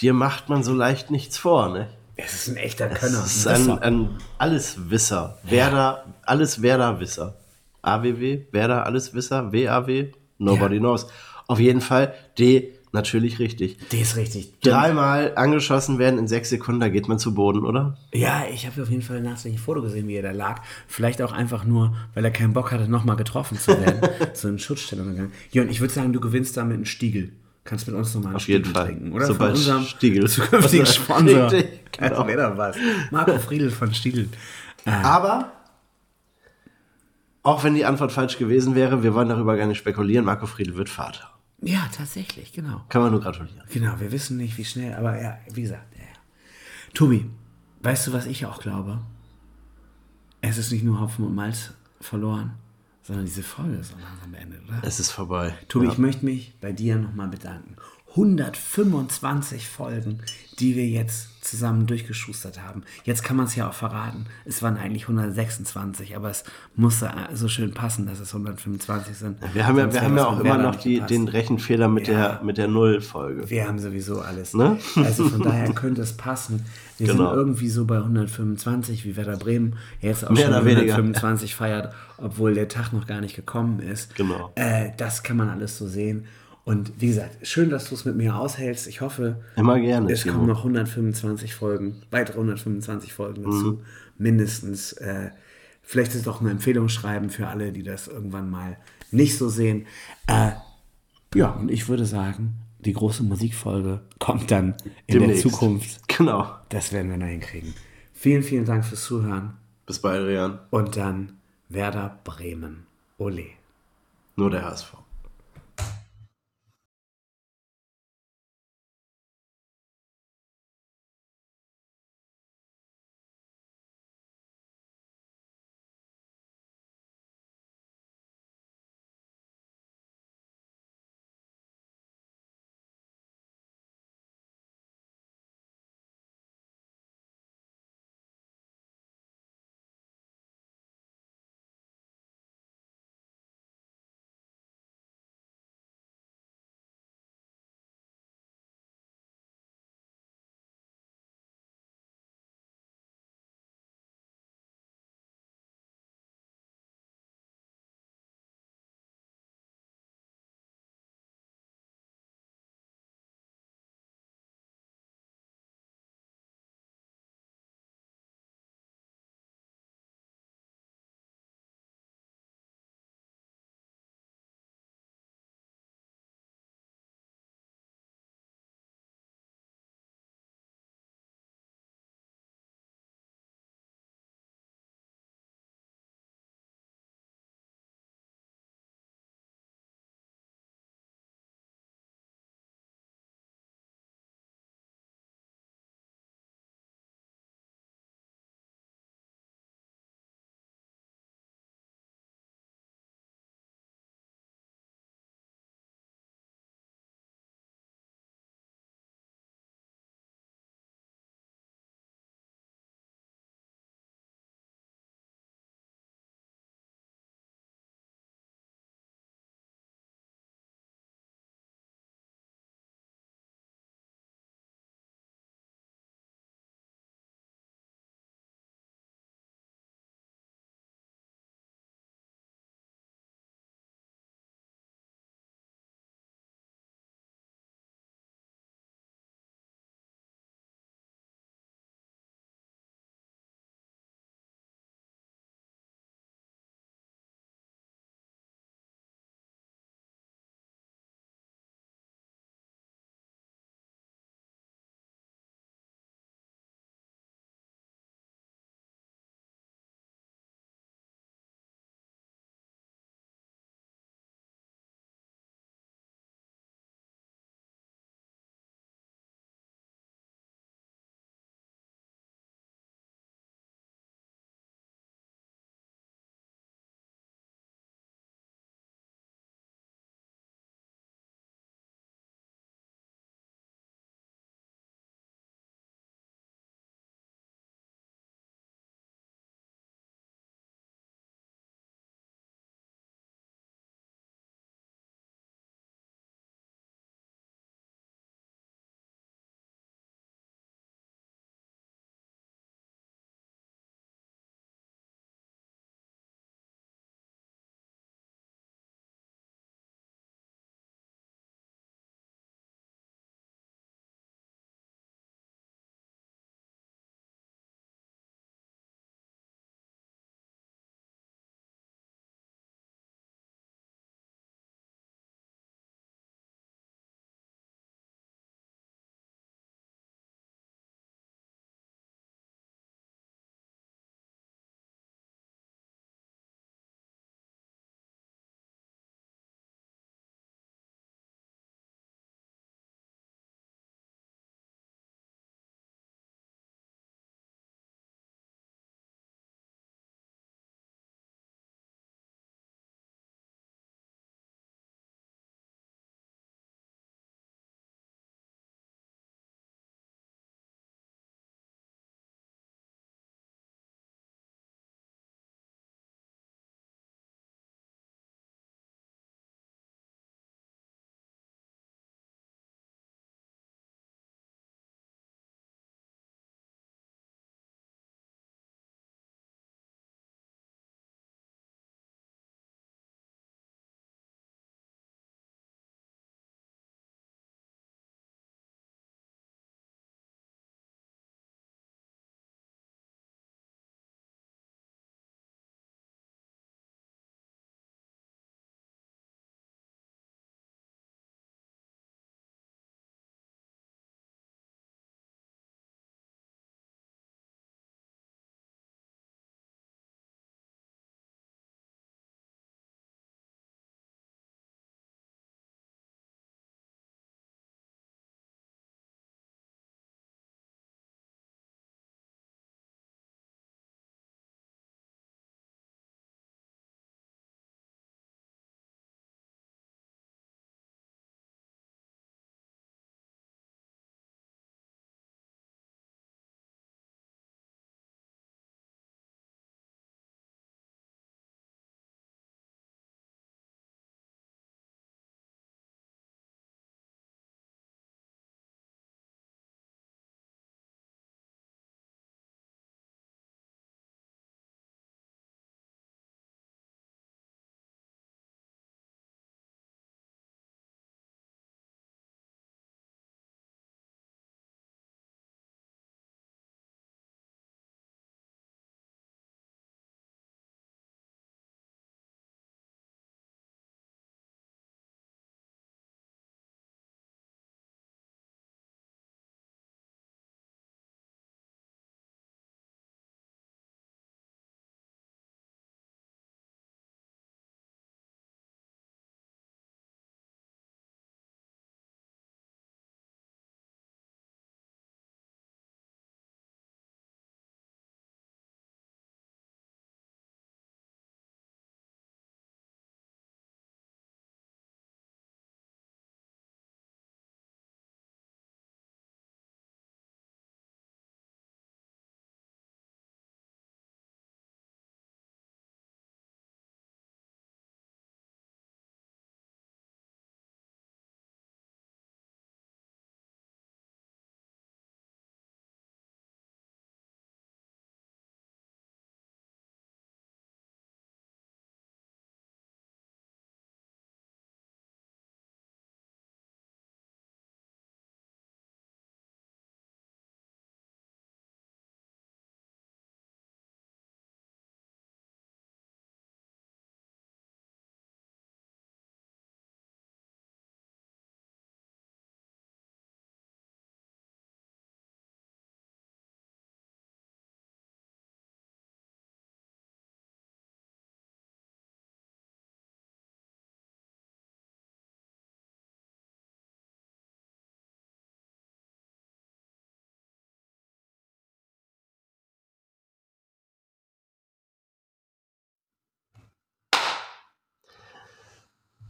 dir macht man so leicht nichts vor, ne? Es ist ein echter Es Könner. ist ein, ein Alleswisser. Werder, alles Werder-Wisser. AWW, Werder, Alleswisser, WAW, nobody Ja. knows. Auf jeden Fall D, natürlich richtig. D ist richtig. Dreimal angeschossen werden in sechs Sekunden, da geht man zu Boden, oder? Ja, ich habe auf jeden Fall ein Foto gesehen, wie er da lag. Vielleicht auch einfach nur, weil er keinen Bock hatte, nochmal getroffen zu werden. so in Schutzstellung gegangen. Jörn, ich würde sagen, du gewinnst damit einen Stiegel. Kannst mit uns nochmal einen Auf jeden Stiegel Fall. trinken, oder? Sobald von unserem Stiegel. zukünftigen Sponsor. Genau. Wäre doch was. Marco Friedl von Stiegel. Aber, auch wenn die Antwort falsch gewesen wäre, wir wollen darüber gar nicht spekulieren, Marco Friedl wird Vater. Ja, tatsächlich, genau. Kann man nur gratulieren. Genau, wir wissen nicht, wie schnell, aber ja, wie gesagt, ja. ja. Tobi, weißt du, was ich auch glaube? Es ist nicht nur Hopfen und Malz verloren, sondern diese Folge ist auch langsam beendet, oder? Es ist vorbei. Tobi, Ja. ich möchte mich bei dir nochmal bedanken. 125 Folgen, die wir jetzt zusammen durchgeschustert haben. Jetzt kann man es ja auch verraten. Es waren eigentlich 126, aber es musste so schön passen, dass es 125 sind. Wir haben ja, Sonst wir haben ja auch immer noch die, den Rechenfehler mit Ja. der, mit der Null-Folge. Wir haben sowieso alles. Ne? Also von daher könnte es passen. Wir Genau. sind irgendwie so bei 125, wie Werder Bremen jetzt auch Mehr schon oder weniger. 125 feiert, obwohl der Tag noch gar nicht gekommen ist. Genau. Äh, das kann man alles so sehen. Und wie gesagt, schön, dass du es mit mir aushältst. Ich hoffe, Immer gerne, es Timo. kommen noch 125 Folgen, weitere 125 Folgen dazu. Mhm. Mindestens. Äh, vielleicht ist es doch ein Empfehlungsschreiben für alle, die das irgendwann mal nicht so sehen. Äh, ja, und ich würde sagen, die große Musikfolge kommt dann in Demnächst. der Zukunft. Genau. Das werden wir noch hinkriegen. Vielen, vielen Dank fürs Zuhören. Bis bald, Adrian. Und dann Werder Bremen. Ole. Nur der HSV.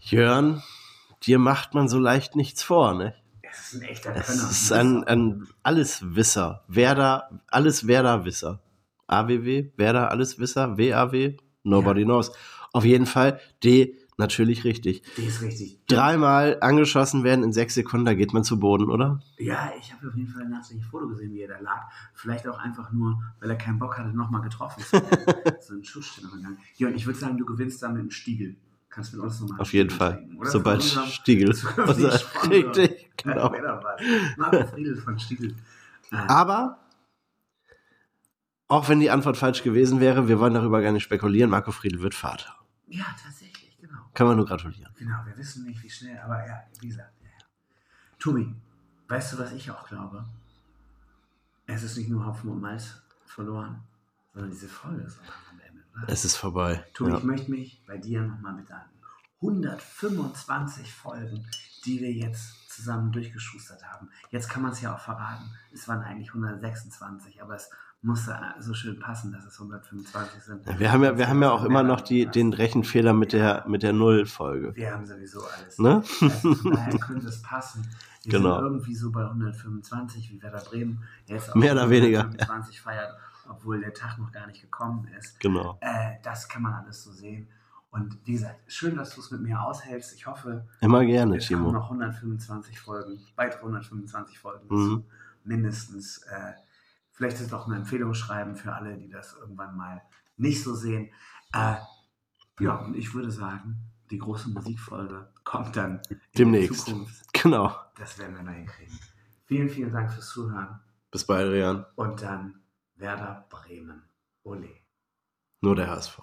Jörn, dir macht man so leicht nichts vor, ne? Es ist ein echter Es Könner. ist ein, ein Alleswisser. Werder, alles Werder-Wisser. AWW, Werder, Alleswisser, WAW, nobody Ja. knows. Auf jeden Fall D, natürlich richtig. Die ist richtig. Dreimal angeschossen werden in sechs Sekunden, da geht man zu Boden, oder? Ja, ich habe auf jeden Fall ein nachträglich Foto gesehen, wie er da lag. Vielleicht auch einfach nur, weil er keinen Bock hatte, nochmal getroffen zu werden. so ein Schussstellergang. Ja, und ich würde sagen, du gewinnst damit einen Stiegel. Kannst mit uns nochmal Auf jeden Fall. trinken, oder? Sobald Stiegel. Richtig, genau. Marco Friedel von Stiegel. Äh, Aber, auch wenn die Antwort falsch gewesen wäre, wir wollen darüber gar nicht spekulieren, Marco Friedl wird Vater. ja, tatsächlich, genau. Kann man nur gratulieren. Genau, wir wissen nicht, wie schnell, aber ja, wie gesagt. Ja. Tobi, weißt du, was ich auch glaube? Es ist nicht nur Hopfen und Malz verloren, sondern diese Folge ist Es ist vorbei. Tobi, Ja. ich möchte mich bei dir nochmal bedanken. 125 Folgen, die wir jetzt zusammen durchgeschustert haben. Jetzt kann man es ja auch verraten. Es waren eigentlich 126, aber es musste so schön passen, dass es 125 sind. Wir haben ja, wir haben ja auch immer noch die, den Rechenfehler mit der, mit der Null-Folge. Wir haben sowieso alles. Ne? Also daher könnte es passen. Wir Genau. sind irgendwie so bei 125, wie Werder Bremen jetzt auch Mehr oder weniger. 125 feiert, obwohl der Tag noch gar nicht gekommen ist. Genau. Äh, das kann man alles so sehen. Und wie gesagt, schön, dass du es mit mir aushältst. Ich hoffe, Immer gerne, es Timo. noch 125 Folgen, weitere 125 Folgen Mhm. Mindestens. Äh, vielleicht ist es auch eine Empfehlung schreiben für alle, die das irgendwann mal nicht so sehen. Äh, ja, und ich würde sagen, die große Musikfolge kommt dann in Demnächst. Genau. Das werden wir noch hinkriegen. Vielen, vielen Dank fürs Zuhören. Bis bald, Rian. Und dann Werder Bremen. Ole. Nur der HSV.